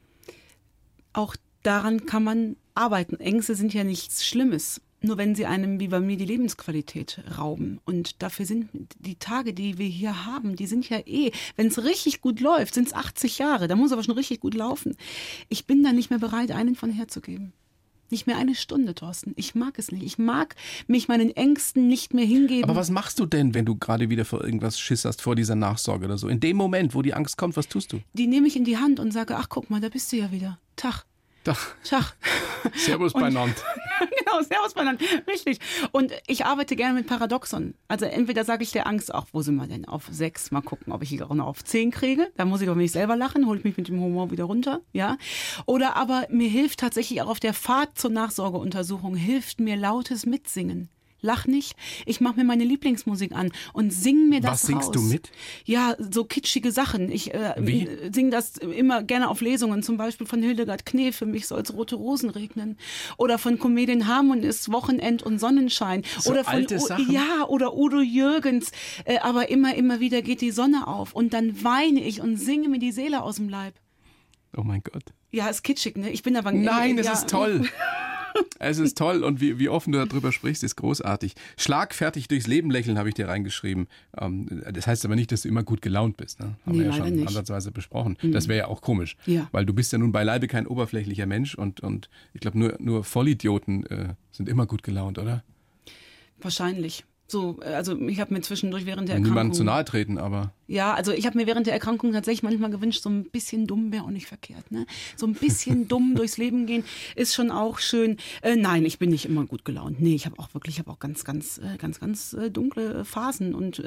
Auch daran kann man arbeiten. Ängste sind ja nichts Schlimmes. Nur wenn sie einem wie bei mir die Lebensqualität rauben. Und dafür sind die Tage, die wir hier haben, die sind ja eh, wenn es richtig gut läuft, sind es 80 Jahre. Da muss aber schon richtig gut laufen. Ich bin da nicht mehr bereit, einen von herzugeben. Nicht mehr eine Stunde, Thorsten. Ich mag es nicht. Ich mag mich meinen Ängsten nicht mehr hingeben. Aber was machst du denn, wenn du gerade wieder vor irgendwas Schiss hast, vor dieser Nachsorge oder so? In dem Moment, wo die Angst kommt, was tust du? die nehme ich in die Hand und sage, ach guck mal, da bist du ja wieder. Tag, Doch, Tag. [laughs] Servus beieinander. [laughs] genau, Servus, Ballern. Richtig. Und ich arbeite gerne mit Paradoxon. Also entweder sage ich der Angst auch, wo sind wir denn? Auf sechs, mal gucken, ob ich hier auch noch auf zehn kriege. Da muss ich aber nicht selber lachen, hole ich mich mit dem Humor wieder runter. Ja. Oder aber mir hilft tatsächlich auch auf der Fahrt zur Nachsorgeuntersuchung, hilft mir lautes Mitsingen. Lach nicht. Ich mache mir meine Lieblingsmusik an und sing mir das Was singst raus. du mit? Ja, so kitschige Sachen. Ich äh, singe das immer gerne auf Lesungen, zum Beispiel von Hildegard Knef, für mich soll's rote Rosen regnen. Oder von Comedian Harmonies, Wochenend und Sonnenschein. So oder von alte Sachen? Ja, oder Udo Jürgens. Äh, aber immer, immer wieder geht die Sonne auf und dann weine ich und singe mir die Seele aus dem Leib. Oh mein Gott. Ja, ist kitschig, ne? Ich bin aber Nein, es ja, ist toll. [laughs] Es ist toll und wie, wie offen du darüber sprichst, ist großartig. Schlagfertig durchs Leben lächeln habe ich dir reingeschrieben. Ähm, das heißt aber nicht, dass du immer gut gelaunt bist. Ne? Haben Nee, wir ja schon nicht. ansatzweise besprochen. Das wäre ja auch komisch. Ja. Weil du bist ja nun beileibe kein oberflächlicher Mensch und, und ich glaube, nur, nur Vollidioten äh, sind immer gut gelaunt, oder? Wahrscheinlich. So, äh, also ich habe mir zwischendurch während der Erkrankung... Niemandem zu nahe treten, aber... Ja, also ich habe mir während der Erkrankung tatsächlich manchmal gewünscht, so ein bisschen dumm wäre auch nicht verkehrt. Ne? So ein bisschen [laughs] dumm durchs Leben gehen ist schon auch schön. Äh, nein, ich bin nicht immer gut gelaunt. Nee, ich habe auch wirklich, ich habe auch ganz, ganz, äh, ganz, ganz äh, dunkle Phasen. Und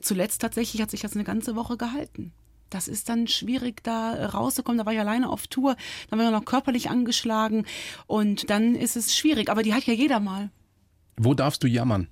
zuletzt tatsächlich hat sich das eine ganze Woche gehalten. Das ist dann schwierig, da rauszukommen. Da war ich alleine auf Tour, dann war ich noch körperlich angeschlagen und dann ist es schwierig. Aber die hat ja jeder mal. Wo darfst du jammern?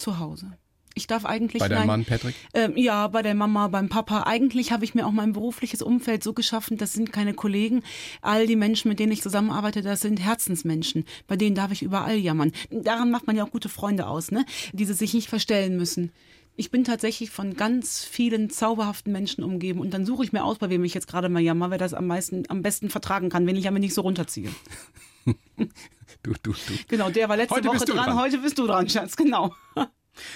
Zu Hause. Ich darf eigentlich. Bei deinem nein, Mann, Patrick? Ähm, ja, bei der Mama, beim Papa. Eigentlich habe ich mir auch mein berufliches Umfeld so geschaffen, das sind keine Kollegen. All die Menschen, mit denen ich zusammenarbeite, das sind Herzensmenschen. Bei denen darf ich überall jammern. Daran macht man ja auch gute Freunde aus, ne? Die sie sich nicht verstellen müssen. Ich bin tatsächlich von ganz vielen zauberhaften Menschen umgeben und dann suche ich mir aus, bei wem ich jetzt gerade mal jammer, wer das am meisten, am besten vertragen kann, wenn ich aber nicht so runterziehe. [laughs] Du, du, du. Genau, der war letzte Heute Woche dran, dran. heute bist du dran, Schatz, genau. [laughs]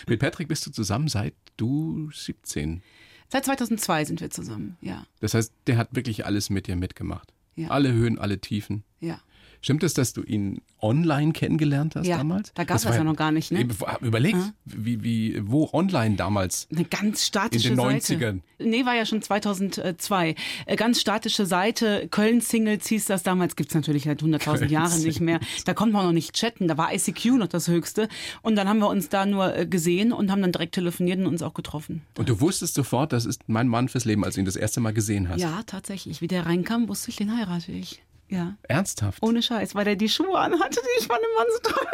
Mit Patrick bist du zusammen seit du 17. Seit 2002 sind wir zusammen, ja, Das heißt, der hat wirklich alles mit dir mitgemacht. Ja. Alle Höhen, alle Tiefen. ja. Stimmt es, dass du ihn online kennengelernt hast Ja, damals? da gab's war das ja noch gar nicht, ne? Eben, Überleg, wie, wie, wo online damals? Eine ganz statische In den Seite. 90ern. Nee, war ja schon 2002. Äh, Ganz statische Seite. Köln-Singles hieß das damals. Gibt's natürlich seit 100.000 Jahren nicht mehr. Da konnte man noch nicht chatten. Da war ICQ noch das Höchste. Und dann haben wir uns da nur äh, gesehen und haben dann direkt telefoniert und uns auch getroffen. Und du wusstest sofort, das ist mein Mann fürs Leben, als du ihn das erste Mal gesehen hast. Ja, tatsächlich. Wie der reinkam, wusste ich, den heirate ich. Ja. Ernsthaft? Ohne Scheiß, weil der die Schuhe anhatte, die ich von dem Mann so toll.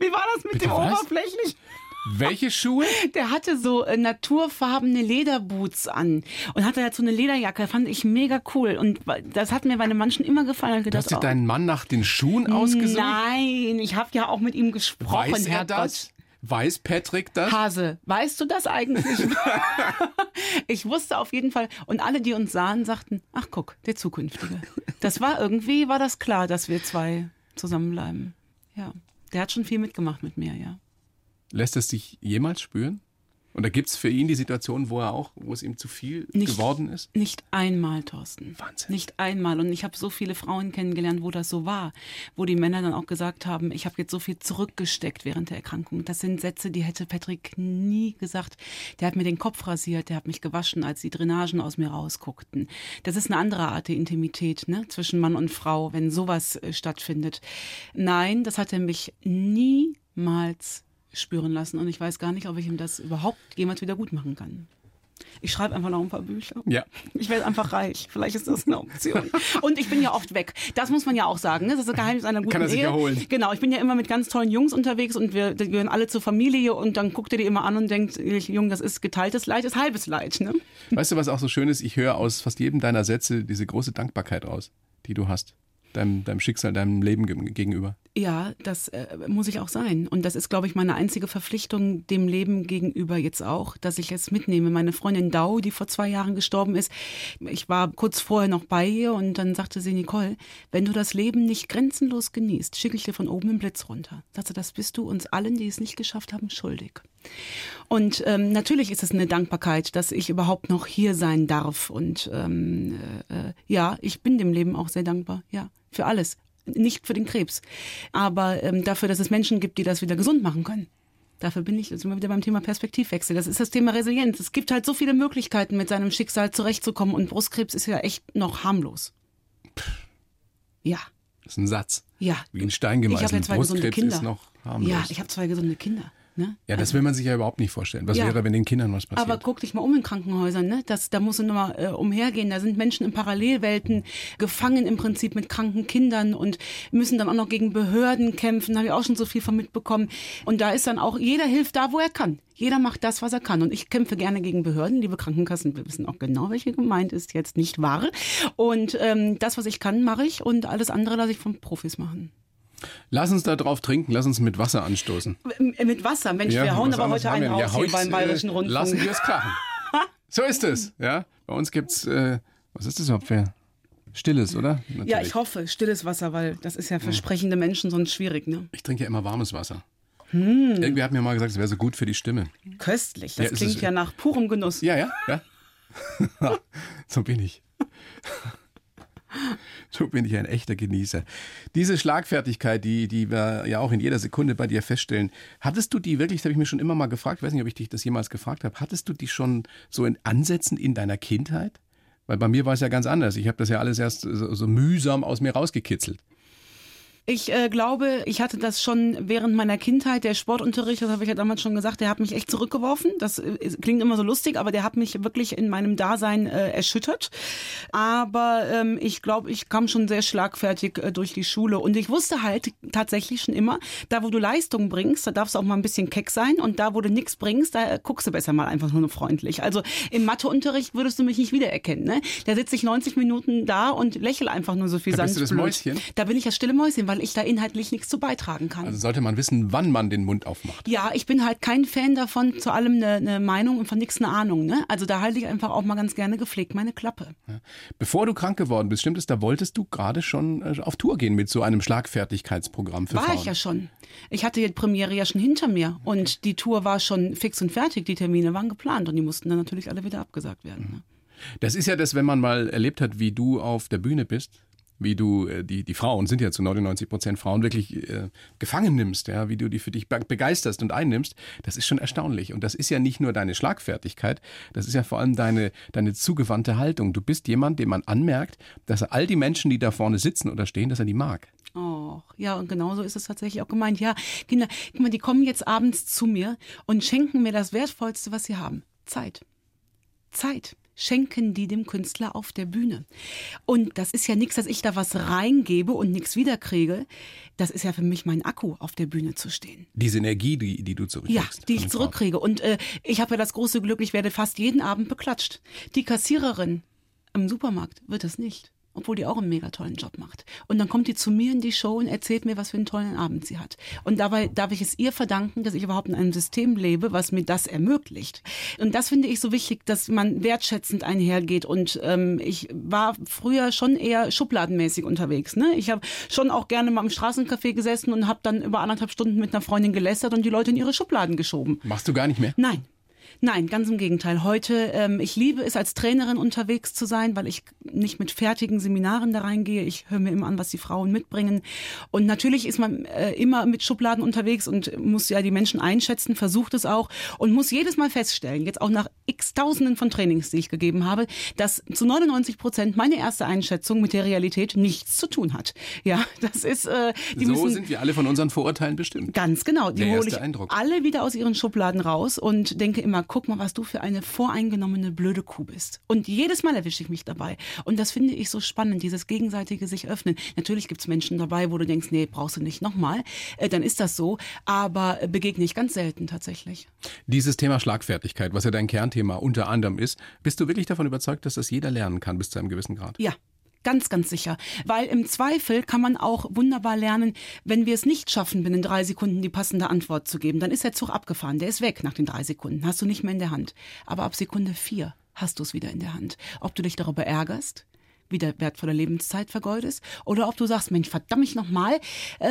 Wie war das mit Bitte dem was? oberflächlich? Welche Schuhe? Der hatte so äh, naturfarbene Lederboots an und hatte dazu eine Lederjacke. Fand ich mega cool. Und das hat mir bei einem Mann schon immer gefallen. Du gedacht, hast dir oh, deinen Mann nach den Schuhen ausgesucht? Nein, ich habe ja auch mit ihm gesprochen. Weiß er Herrgott. das? Weiß Patrick das? Hase, weißt du das eigentlich? [laughs] ich wusste auf jeden Fall. Und alle, die uns sahen, sagten, ach guck, der Zukünftige. Das war irgendwie, war das klar, dass wir zwei zusammenbleiben. Ja, der hat schon viel mitgemacht mit mir, ja. Lässt es dich jemals spüren? Und da gibt es für ihn die Situation, wo er auch, wo es ihm zu viel Nicht- geworden ist? Nicht einmal, Thorsten. Wahnsinn. Nicht einmal. Und ich habe so viele Frauen kennengelernt, wo das so war. Wo die Männer dann auch gesagt haben, ich habe jetzt so viel zurückgesteckt während der Erkrankung. Das sind Sätze, die hätte Patrick nie gesagt. Der hat mir den Kopf rasiert, der hat mich gewaschen, als die Drainagen aus mir rausguckten. Das ist eine andere Art der Intimität ne? zwischen Mann und Frau, wenn sowas äh, stattfindet. Nein, das hat er mich niemals spüren lassen. Und ich weiß gar nicht, ob ich ihm das überhaupt jemals wieder gut machen kann. Ich schreibe einfach noch ein paar Bücher. Ja. Ich werde einfach reich. Vielleicht ist das eine Option. Und ich bin ja oft weg. Das muss man ja auch sagen. Ne? Das ist das Geheimnis einer guten Kann er sich Ehe. erholen. Genau. Ich bin ja immer mit ganz tollen Jungs unterwegs und wir gehören alle zur Familie und dann guckt ihr die immer an und denkt, Jung, das ist geteiltes Leid, ist halbes Leid. Ne? Weißt du, was auch so schön ist? Ich höre aus fast jedem deiner Sätze diese große Dankbarkeit raus, die du hast. Deinem, deinem Schicksal, deinem Leben ge- gegenüber. Ja, das äh, muss ich auch sein. Und das ist, glaube ich, meine einzige Verpflichtung dem Leben gegenüber jetzt auch, dass ich es mitnehme. Meine Freundin Dau, die vor zwei Jahren gestorben ist, ich war kurz vorher noch bei ihr und dann sagte sie, Nicole, wenn du das Leben nicht grenzenlos genießt, schicke ich dir von oben einen Blitz runter. Sagte, das bist du uns allen, die es nicht geschafft haben, schuldig. Und ähm, natürlich ist es eine Dankbarkeit, dass ich überhaupt noch hier sein darf. Und ähm, äh, äh, ja, ich bin dem Leben auch sehr dankbar. Ja, für alles. Nicht für den Krebs, aber ähm, dafür, dass es Menschen gibt, die das wieder gesund machen können. Dafür bin ich, jetzt wir wieder beim Thema Perspektivwechsel. Das ist das Thema Resilienz. Es gibt halt so viele Möglichkeiten, mit seinem Schicksal zurechtzukommen und Brustkrebs ist ja echt noch harmlos. Ja, Das ist ein Satz. ja. Wie ein Stein Ich habe gemeißelt. ja zwei gesunde Brustkrebs Kinder. ist noch harmlos. Ja, ich habe zwei gesunde Kinder. Ne? Ja, das will man sich ja überhaupt nicht vorstellen. Was Ja. wäre, wenn den Kindern was passiert? Aber guck dich mal um in Krankenhäusern, ne? Das, da musst du nur mal äh, umhergehen. Da sind Menschen in Parallelwelten gefangen im Prinzip mit kranken Kindern und müssen dann auch noch gegen Behörden kämpfen. Da habe ich auch schon so viel von mitbekommen. Und da ist dann auch, jeder hilft da, wo er kann. Jeder macht das, was er kann. Und ich kämpfe gerne gegen Behörden. Liebe Krankenkassen, wir wissen auch genau, welche gemeint ist, jetzt nicht wahr. Und ähm, das, was ich kann, mache ich und alles andere lasse ich von Profis machen. Lass uns da drauf trinken, lass uns mit Wasser anstoßen. M- Mit Wasser, Mensch, wir hauen aber heute einen raus ja, hier heute, beim Bayerischen äh, Rundfunk. Lassen wir es krachen. [laughs] so ist es. Ja? Bei uns gibt's, äh, was ist das überhaupt für Stilles, oder? Ja, Natürlich. ich hoffe, stilles Wasser, weil das ist ja für sprechende Menschen sonst schwierig, ne? Ich trinke ja immer warmes Wasser. Hm. Irgendwie hat mir mal gesagt, es wäre so gut für die Stimme. Köstlich. Das Ja, klingt ja nach purem Genuss. Ja, ja, ja. [laughs] so bin ich. [laughs] [laughs] So bin ich ein echter Genießer. Diese Schlagfertigkeit, die, die wir ja auch in jeder Sekunde bei dir feststellen, hattest du die wirklich, das habe ich mir schon immer mal gefragt, ich weiß nicht, ob ich dich das jemals gefragt habe, hattest du die schon so in Ansätzen in deiner Kindheit? Weil bei mir war es ja ganz anders. Ich habe das ja alles erst so, so mühsam aus mir rausgekitzelt. Ich äh, glaube, ich hatte das schon während meiner Kindheit. Der Sportunterricht, das habe ich ja damals schon gesagt, der hat mich echt zurückgeworfen. Das äh, klingt immer so lustig, aber der hat mich wirklich in meinem Dasein äh, erschüttert. Aber ähm, ich glaube, ich kam schon sehr schlagfertig äh, durch die Schule. Und ich wusste halt tatsächlich schon immer, da wo du Leistung bringst, da darfst du auch mal ein bisschen keck sein. Und da, wo du nichts bringst, da guckst du besser mal einfach nur freundlich. Also im Matheunterricht würdest du mich nicht wiedererkennen. Ne? Da sitze ich 90 Minuten da und lächle einfach nur so viel da bist du das Mäuschen? Da bin ich das stille Mäuschen, weil ich da inhaltlich nichts zu beitragen kann. Also sollte man wissen, wann man den Mund aufmacht. Ja, ich bin halt kein Fan davon, zu allem eine, eine Meinung und von nichts eine Ahnung. Ne? Also da halte ich einfach auch mal ganz gerne gepflegt meine Klappe. Ja. Bevor du krank geworden bist, stimmt es, da wolltest du gerade schon äh, auf Tour gehen mit so einem Schlagfertigkeitsprogramm für war Frauen. War ich ja schon. Ich hatte die Premiere ja schon hinter mir okay. und die Tour war schon fix und fertig. Die Termine waren geplant und die mussten dann natürlich alle wieder abgesagt werden. Mhm. Ne? Das ist ja das, wenn man mal erlebt hat, wie du auf der Bühne bist wie du äh, die, die Frauen, sind ja zu 99 Prozent Frauen, wirklich äh, gefangen nimmst, ja, wie du die für dich begeisterst und einnimmst, das ist schon erstaunlich. Und das ist ja nicht nur deine Schlagfertigkeit, das ist ja vor allem deine, deine zugewandte Haltung. Du bist jemand, dem man anmerkt, dass er all die Menschen, die da vorne sitzen oder stehen, dass er die mag. Oh, ja, und genauso ist es tatsächlich auch gemeint. Ja, Kinder, guck mal, die kommen jetzt abends zu mir und schenken mir das Wertvollste, was sie haben. Zeit. Zeit schenken die dem Künstler auf der Bühne. Und das ist ja nichts, dass ich da was reingebe und nichts wiederkriege. Das ist ja für mich mein Akku, auf der Bühne zu stehen. Diese Energie, die, die du zurückkriegst. Ja, die ich zurückkriege. Und äh, ich habe ja das große Glück, ich werde fast jeden Abend beklatscht. Die Kassiererin im Supermarkt wird das nicht obwohl die auch einen mega tollen Job macht. Und dann kommt die zu mir in die Show und erzählt mir, was für einen tollen Abend sie hat. Und dabei darf ich es ihr verdanken, dass ich überhaupt in einem System lebe, was mir das ermöglicht. Und das finde ich so wichtig, dass man wertschätzend einhergeht. Und ähm, ich war früher schon eher schubladenmäßig unterwegs. Ne? Ich habe schon auch gerne mal im Straßencafé gesessen und habe dann über anderthalb Stunden mit einer Freundin gelästert und die Leute in ihre Schubladen geschoben. Machst du gar nicht mehr? Nein. Nein, ganz im Gegenteil. Heute, ähm, ich liebe es, als Trainerin unterwegs zu sein, weil ich nicht mit fertigen Seminaren da reingehe. Ich höre mir immer an, was die Frauen mitbringen. Und natürlich ist man äh, immer mit Schubladen unterwegs und muss ja die Menschen einschätzen, versucht es auch und muss jedes Mal feststellen, jetzt auch nach x Tausenden von Trainings, die ich gegeben habe, dass zu 99 Prozent meine erste Einschätzung mit der Realität nichts zu tun hat. Ja, das ist. Äh, die so müssen, sind wir alle von unseren Vorurteilen bestimmt. Ganz genau. Die hole ich Eindruck. alle wieder aus ihren Schubladen raus und denke immer, guck mal, was du für eine voreingenommene blöde Kuh bist. Und jedes Mal erwische ich mich dabei. Und das finde ich so spannend, dieses gegenseitige sich öffnen. Natürlich gibt es Menschen dabei, wo du denkst, nee, brauchst du nicht nochmal. Äh, dann ist das so. Aber begegne ich ganz selten tatsächlich. Dieses Thema Schlagfertigkeit, was ja dein Kernthema unter anderem ist, bist du wirklich davon überzeugt, dass das jeder lernen kann bis zu einem gewissen Grad? Ja, Ganz, ganz sicher. Weil im Zweifel kann man auch wunderbar lernen, wenn wir es nicht schaffen, binnen drei Sekunden die passende Antwort zu geben, dann ist der Zug abgefahren. Der ist weg nach den drei Sekunden. Hast du nicht mehr in der Hand. Aber ab Sekunde vier hast du es wieder in der Hand. Ob du dich darüber ärgerst, wieder wertvolle Lebenszeit vergeudest oder ob du sagst, Mensch, verdammt mich nochmal, äh,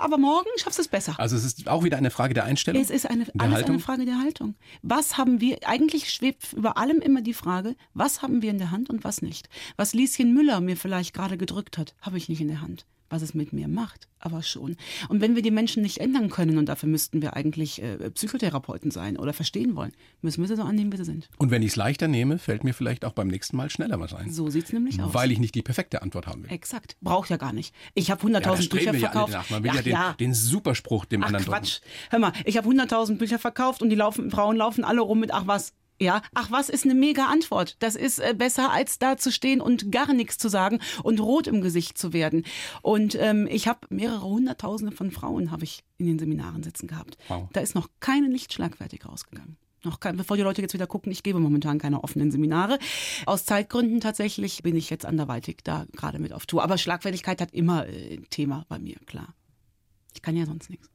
aber morgen schaffst du es besser. Also es ist auch wieder eine Frage der Einstellung? Es ist eine, alles Haltung? eine Frage der Haltung. Was haben wir, eigentlich schwebt über allem immer die Frage, was haben wir in der Hand und was nicht? Was Lieschen Müller mir vielleicht gerade gedrückt hat, habe ich nicht in der Hand was es mit mir macht, aber schon. Und wenn wir die Menschen nicht ändern können, und dafür müssten wir eigentlich äh, Psychotherapeuten sein oder verstehen wollen, müssen wir sie so annehmen, wie sie sind. Und wenn ich es leichter nehme, fällt mir vielleicht auch beim nächsten Mal schneller was ein. So sieht es nämlich aus. Weil ich nicht die perfekte Antwort haben will. Exakt. Braucht ja gar nicht. Ich habe 100.000 ja, Bücher verkauft. Ja Man will Ach, ja, den, ja, den, Superspruch dem ach, anderen Quatsch. Drücken. Hör mal, ich habe 100.000 Bücher verkauft und die laufen, Frauen laufen alle rum mit, ach was, ja, ach was ist eine mega Antwort. Das ist äh, besser als da zu stehen und gar nichts zu sagen und rot im Gesicht zu werden. Und ähm, ich habe mehrere hunderttausende von Frauen habe ich in den Seminaren sitzen gehabt. Wow. Da ist noch keine Licht schlagfertig rausgegangen. Noch kein, bevor die Leute jetzt wieder gucken, ich gebe momentan keine offenen Seminare. Aus Zeitgründen tatsächlich bin ich jetzt anderweitig da gerade mit auf Tour. Aber Schlagfertigkeit hat immer äh, Thema bei mir, klar. Ich kann ja sonst nichts.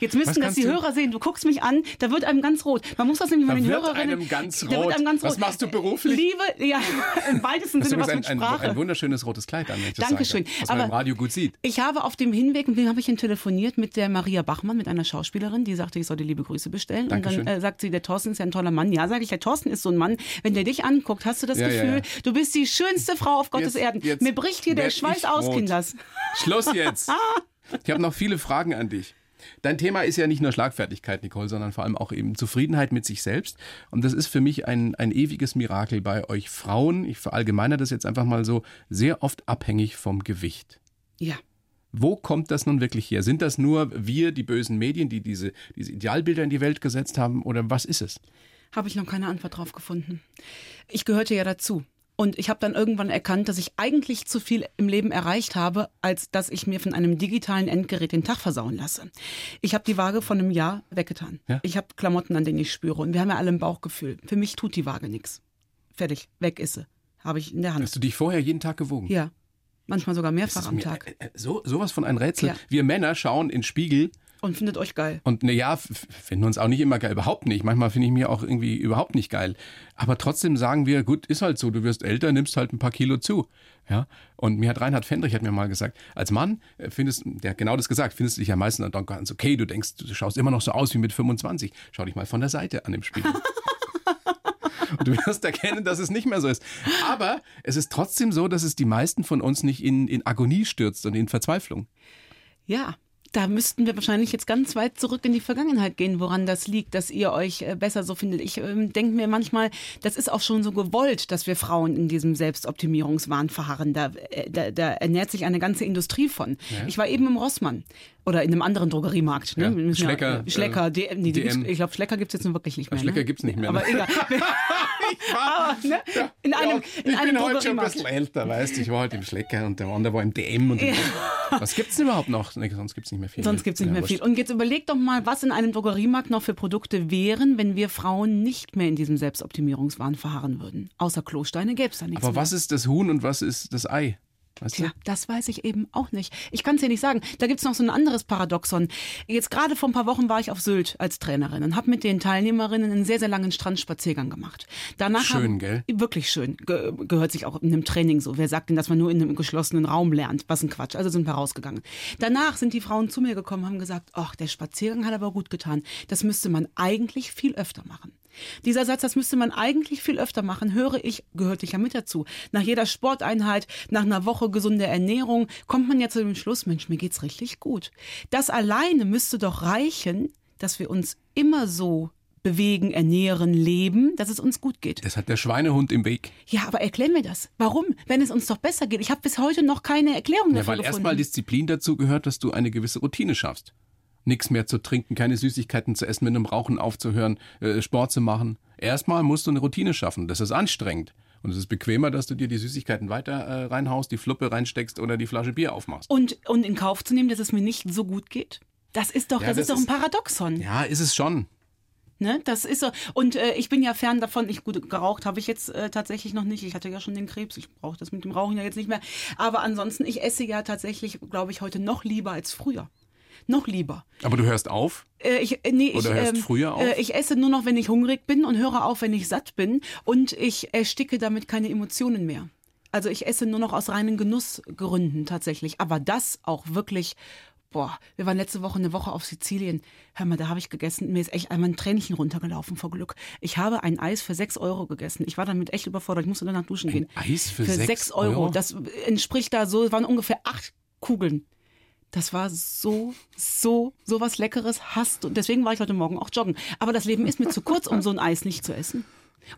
Jetzt müssten das die du? Hörer sehen. Du guckst mich an, da wird einem ganz rot. Man muss das nämlich Da mal den wird Hörerinnen. einem ganz Da rot. wird einem ganz rot. Was machst du beruflich? Liebe, ja, [laughs] im weitesten Sinne was ein, mit ein, Sprache. ein wunderschönes rotes Kleid an, wenn ich das Dankeschön. Sage, was man Aber- im Radio gut sieht. Ich habe auf dem Hinweg, mit wem habe ich denn telefoniert? Mit der Maria Bachmann, mit einer Schauspielerin, die sagte, ich soll dir liebe Grüße bestellen. Dankeschön. Und dann äh, sagt sie, der Thorsten ist ja ein toller Mann. Ja, sage ich, der Thorsten ist so ein Mann. Wenn der dich anguckt, hast du das Ja, ja, Gefühl, ja. du bist die schönste Frau auf Gottes Jetzt- Erden. jetzt Mir bricht hier der Schweiß aus. Kinders. Schluss jetzt. [laughs] Ich habe noch viele Fragen an dich. Dein Thema ist ja nicht nur Schlagfertigkeit, Nicole, sondern vor allem auch eben Zufriedenheit mit sich selbst. Und das ist für mich ein, ein ewiges Mirakel bei euch Frauen. Ich verallgemeine das jetzt einfach mal so, sehr oft abhängig vom Gewicht. Ja. Wo kommt das nun wirklich her? Sind das nur wir, die bösen Medien, die diese, diese Idealbilder in die Welt gesetzt haben? Oder was ist es? Habe ich noch keine Antwort drauf gefunden. Ich gehörte ja dazu. Und ich habe dann irgendwann erkannt, dass ich eigentlich zu viel im Leben erreicht habe, als dass ich mir von einem digitalen Endgerät den Tag versauen lasse. Ich habe die Waage von einem Jahr weggetan. Ja. Ich habe Klamotten, an denen ich spüre. Und wir haben ja alle ein Bauchgefühl. Für mich tut die Waage nichts. Fertig, weg ist sie. Habe ich in der Hand. Hast du dich vorher jeden Tag gewogen? Ja. Manchmal sogar mehrfach am Tag. äh, äh, So, sowas von ein Rätsel. Ja. Wir Männer schauen in Spiegel Und findet euch geil. Und na ja, f- finden uns auch nicht immer geil, überhaupt nicht. Manchmal finde ich mir auch irgendwie überhaupt nicht geil. Aber trotzdem sagen wir, gut, ist halt so, du wirst älter, nimmst halt ein paar Kilo zu. Ja? Und mir hat Reinhard Fendrich hat mir mal gesagt, als Mann äh, findest, der hat genau das gesagt, findest du dich ja meistens dann ganz okay, du denkst, du schaust immer noch so aus wie mit 25. Schau dich mal von der Seite an im Spiegel. [laughs] Und du wirst erkennen, dass es nicht mehr so ist. Aber es ist trotzdem so, dass es die meisten von uns nicht in, in Agonie stürzt und in Verzweiflung. Ja, da müssten wir wahrscheinlich jetzt ganz weit zurück in die Vergangenheit gehen, woran das liegt, dass ihr euch äh, besser so findet. Ich ähm, denke mir manchmal, das ist auch schon so gewollt, dass wir Frauen in diesem Selbstoptimierungswahn verharren. Da, äh, da, da ernährt sich eine ganze Industrie von. Ich war eben im Rossmann oder in einem anderen Drogeriemarkt. Ne? Ja, Schlecker, äh, Schlecker, äh, DM. Nee, DM. gibt's- ich glaube, Schlecker gibt es jetzt nun wirklich nicht mehr. Schlecker ne? gibt's nicht mehr, Aber ne? egal. [laughs] Aber, ne? In einem, in ich einem bin heute schon ein bisschen älter, weißt du. Ich war heute im Schlecker und der andere war im DM. Und Was gibt's denn überhaupt noch? Nee, sonst gibt's nicht mehr viel. Sonst gibt's nicht Ja, mehr viel. Und jetzt überleg doch mal, was in einem Drogeriemarkt noch für Produkte wären, wenn wir Frauen nicht mehr in diesem Selbstoptimierungswahn verharren würden. Außer Klosteine gäbe es da nichts Aber mehr. was ist das Huhn und was ist das Ei? Weißt Tja, das weiß ich eben auch nicht. Ich kann es dir nicht sagen. Da gibt's noch so ein anderes Paradoxon. Jetzt gerade vor ein paar Wochen war ich auf Sylt als Trainerin und habe mit den Teilnehmerinnen einen sehr, sehr langen Strandspaziergang gemacht. Danach Schön, haben, gell? Wirklich schön. Ge gehört sich auch in einem Training so. Wer sagt denn, dass man nur in einem geschlossenen Raum lernt? Was ein Quatsch. Also sind wir rausgegangen. Danach sind die Frauen zu mir gekommen, haben gesagt, ach, der Spaziergang hat aber gut getan. Das müsste man eigentlich viel öfter machen. Dieser Satz, das müsste man eigentlich viel öfter machen, höre ich, gehört ich ja mit dazu. Nach jeder Sporteinheit, nach einer Woche gesunder Ernährung, kommt man ja zu dem Schluss, Mensch, mir geht's richtig gut. Das alleine müsste doch reichen, dass wir uns immer so bewegen, ernähren, leben, dass es uns gut geht. Das hat der Schweinehund im Weg. Ja, aber erklär mir das. Warum? Wenn es uns doch besser geht. Ich habe bis heute noch keine Erklärung Ja, dafür weil gefunden. erstmal Disziplin dazu gehört, dass du eine gewisse Routine schaffst. Nichts mehr zu trinken, keine Süßigkeiten zu essen, mit dem Rauchen aufzuhören, äh, Sport zu machen. Erstmal musst du eine Routine schaffen. Das ist anstrengend. Und es ist bequemer, dass du dir die Süßigkeiten weiter äh, reinhaust, die Fluppe reinsteckst oder die Flasche Bier aufmachst. und, und in Kauf zu nehmen, dass es mir nicht so gut geht. Das ist doch, Ja, das, das ist doch ein Paradoxon. Ja, ist es schon. Ne? Das ist so. Und äh, ich bin ja fern davon. Ich gut geraucht habe ich jetzt äh, tatsächlich noch nicht. Ich hatte ja schon den Krebs. Ich brauche das mit dem Rauchen ja jetzt nicht mehr. Aber ansonsten, ich esse ja tatsächlich, glaube ich, heute noch lieber als früher. Noch lieber. Aber du hörst auf. Äh, ich, äh, nee, Oder ich, hörst ähm, früher auf? Äh, ich esse nur noch, wenn ich hungrig bin und höre auf, wenn ich satt bin. Und ich ersticke damit keine Emotionen mehr. Also ich esse nur noch aus reinen Genussgründen tatsächlich. Aber das auch wirklich. Boah, wir waren letzte Woche eine Woche auf Sizilien. Hör mal, da habe ich gegessen. Mir ist echt einmal ein Tränchen runtergelaufen vor Glück. Ich habe ein Eis für sechs Euro gegessen. Ich war damit echt überfordert. Ich musste danach duschen gehen. Eis für sechs sechs Euro. Euro? Das entspricht da so, es waren ungefähr acht Kugeln. Das war so, so, so was Leckeres hast du. Und deswegen war ich heute Morgen auch joggen. Aber das Leben ist mir zu kurz, um so ein Eis nicht zu essen.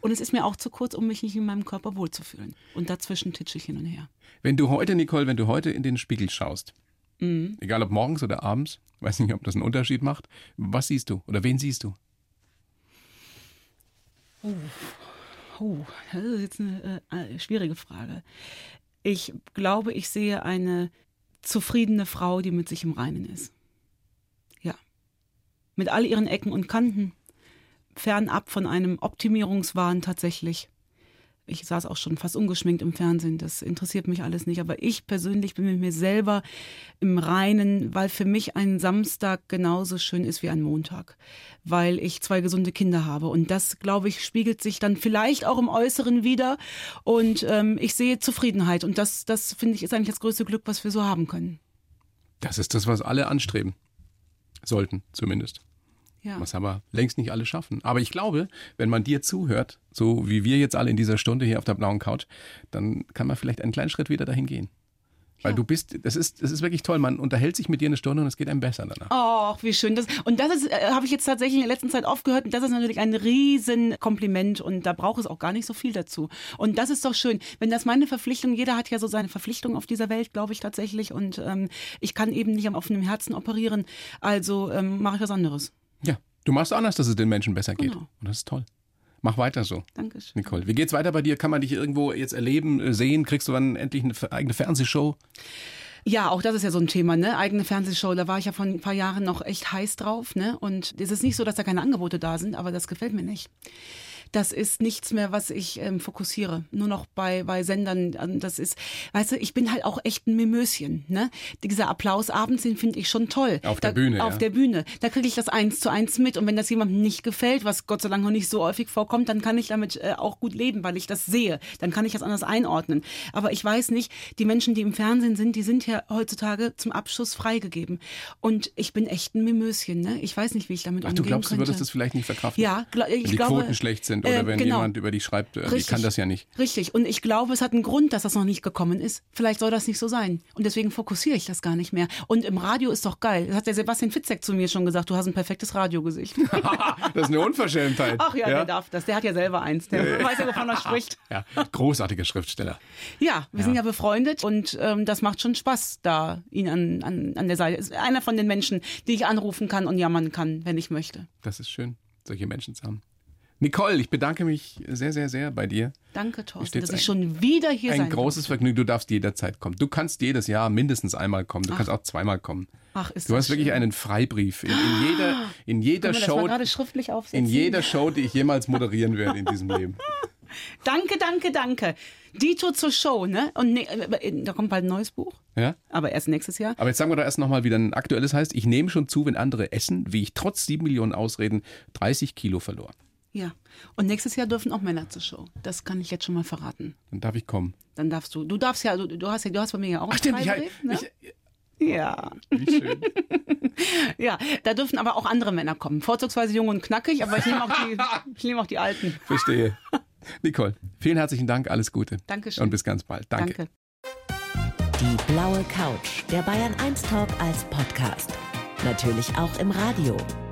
Und es ist mir auch zu kurz, um mich nicht in meinem Körper wohlzufühlen. Und dazwischen titsche ich hin und her. Wenn du heute, Nicole, wenn du heute in den Spiegel schaust, Mhm. egal ob morgens oder abends, weiß nicht, ob das einen Unterschied macht, was siehst du oder wen siehst du? Oh, das ist jetzt eine äh, schwierige Frage. Ich glaube, ich sehe eine zufriedene Frau, die mit sich im Reinen ist. Ja. Mit all ihren Ecken und Kanten. Fernab von einem Optimierungswahn tatsächlich. Ich saß auch schon fast ungeschminkt im Fernsehen. Das interessiert mich alles nicht. Aber ich persönlich bin mit mir selber im Reinen, weil für mich ein Samstag genauso schön ist wie ein Montag. Weil ich zwei gesunde Kinder habe. Und das, glaube ich, spiegelt sich dann vielleicht auch im Äußeren wieder. Und ähm, ich sehe Zufriedenheit. Und das, das finde ich, ist eigentlich das größte Glück, was wir so haben können. Das ist das, was alle anstreben. Sollten zumindest. Ja. Was aber längst nicht alle schaffen. Aber ich glaube, wenn man dir zuhört, so wie wir jetzt alle in dieser Stunde hier auf der blauen Couch, dann kann man vielleicht einen kleinen Schritt wieder dahin gehen. Weil Ja. du bist, das ist, das ist wirklich toll. Man unterhält sich mit dir eine Stunde und es geht einem besser danach. Ach, wie schön das. Und das ist, äh, habe ich jetzt tatsächlich in der letzten Zeit aufgehört. Und das ist natürlich ein riesen Kompliment und da braucht es auch gar nicht so viel dazu. Und das ist doch schön. Wenn das meine Verpflichtung, jeder hat ja so seine Verpflichtung auf dieser Welt, glaube ich tatsächlich. Und ähm, ich kann eben nicht am offenen Herzen operieren. Also ähm, mache ich was anderes. Ja, du machst anders, dass es den Menschen besser geht. Genau. Und das ist toll. Mach weiter so. Dankeschön. Nicole, wie geht's weiter bei dir? Kann man dich irgendwo jetzt erleben, äh, sehen? Kriegst du dann endlich eine eigene Fernsehshow? Ja, auch das ist ja so ein Thema, ne? Eigene Fernsehshow. Da war ich ja vor ein paar Jahren noch echt heiß drauf, ne? Und es ist nicht so, dass da keine Angebote da sind, aber das gefällt mir nicht. Das ist nichts mehr, was ich ähm, fokussiere. Nur noch bei, bei Sendern. ähm, Das ist, weißt du, ich bin halt auch echt ein Mimöschen, ne? Dieser Applaus abends, den finde ich schon toll. Auf der da, Bühne, Auf ja. der Bühne. Da kriege ich das eins zu eins mit. Und wenn das jemandem nicht gefällt, was Gott sei Dank noch nicht so häufig vorkommt, dann kann ich damit äh, auch gut leben, weil ich das sehe. Dann kann ich das anders einordnen. Aber ich weiß nicht, die Menschen, die im Fernsehen sind, die sind ja heutzutage zum Abschluss freigegeben. Und ich bin echt ein Mimöschen, ne? Ich weiß nicht, wie ich damit Ach, umgehen du glaubst, du könnte. würdest das vielleicht nicht verkraften? Ja, gla- ich wenn die glaube, Quoten schlecht sind oder äh, wenn genau. jemand über dich schreibt, äh, die kann das ja nicht. Richtig. Und ich glaube, es hat einen Grund, dass das noch nicht gekommen ist. Vielleicht soll das nicht so sein. Und deswegen fokussiere ich das gar nicht mehr. Und im Radio ist doch geil. Das hat der Sebastian Fitzek zu mir schon gesagt. Du hast ein perfektes Radiogesicht. [laughs] [laughs] das ist eine Unverschämtheit. Ach ja, der darf das. Der hat ja selber eins. Der weiß ja, wovon er spricht. [laughs] Ja, großartiger Schriftsteller. Ja, wir sind ja befreundet und ähm, das macht schon Spaß, da ihn an, an, an der Seite. Ist einer von den Menschen, die ich anrufen kann und jammern kann, wenn ich möchte. Das ist schön, solche Menschen zu haben. Nicole, ich bedanke mich sehr, sehr, sehr bei dir. Danke, Thorsten, dass ich ein- schon wieder hier Ein sein großes Vergnügen. Du darfst jederzeit kommen. Du kannst jedes Jahr mindestens einmal kommen. Du kannst auch zweimal kommen. Ach, ist Du hast wirklich schön. einen Freibrief in, in jeder, [gasps] in jeder Können Show, gerade schriftlich aufsetzen? in jeder Show, die ich jemals moderieren werde in diesem Leben. [laughs] Danke, danke, danke. Dito zur Show, ne? Und ne, äh, da kommt bald ein neues Buch. Ja? Aber erst nächstes Jahr. Aber jetzt sagen wir doch erst nochmal, wie ein aktuelles heißt. Ich nehme schon zu, wenn andere essen, wie ich trotz sieben Millionen Ausreden 30 Kilo verlor. Ja. Und nächstes Jahr dürfen auch Männer zur Show. Das kann ich jetzt schon mal verraten. Dann darf ich kommen. Dann darfst du. Du darfst ja, du, du hast ja, du hast bei mir ja auch Ach einen stimmt, ich, ne? ich, Ja. wie schön. [laughs] Ja, da dürfen aber auch andere Männer kommen. Vorzugsweise jung und knackig, aber ich nehme auch die, [laughs] ich nehme auch die Alten. Verstehe. [laughs] Nicole, vielen herzlichen Dank, alles Gute. Dankeschön. Und bis ganz bald. Danke. Danke. Die blaue Couch, der Bayern 1 Talk als Podcast. Natürlich auch im Radio.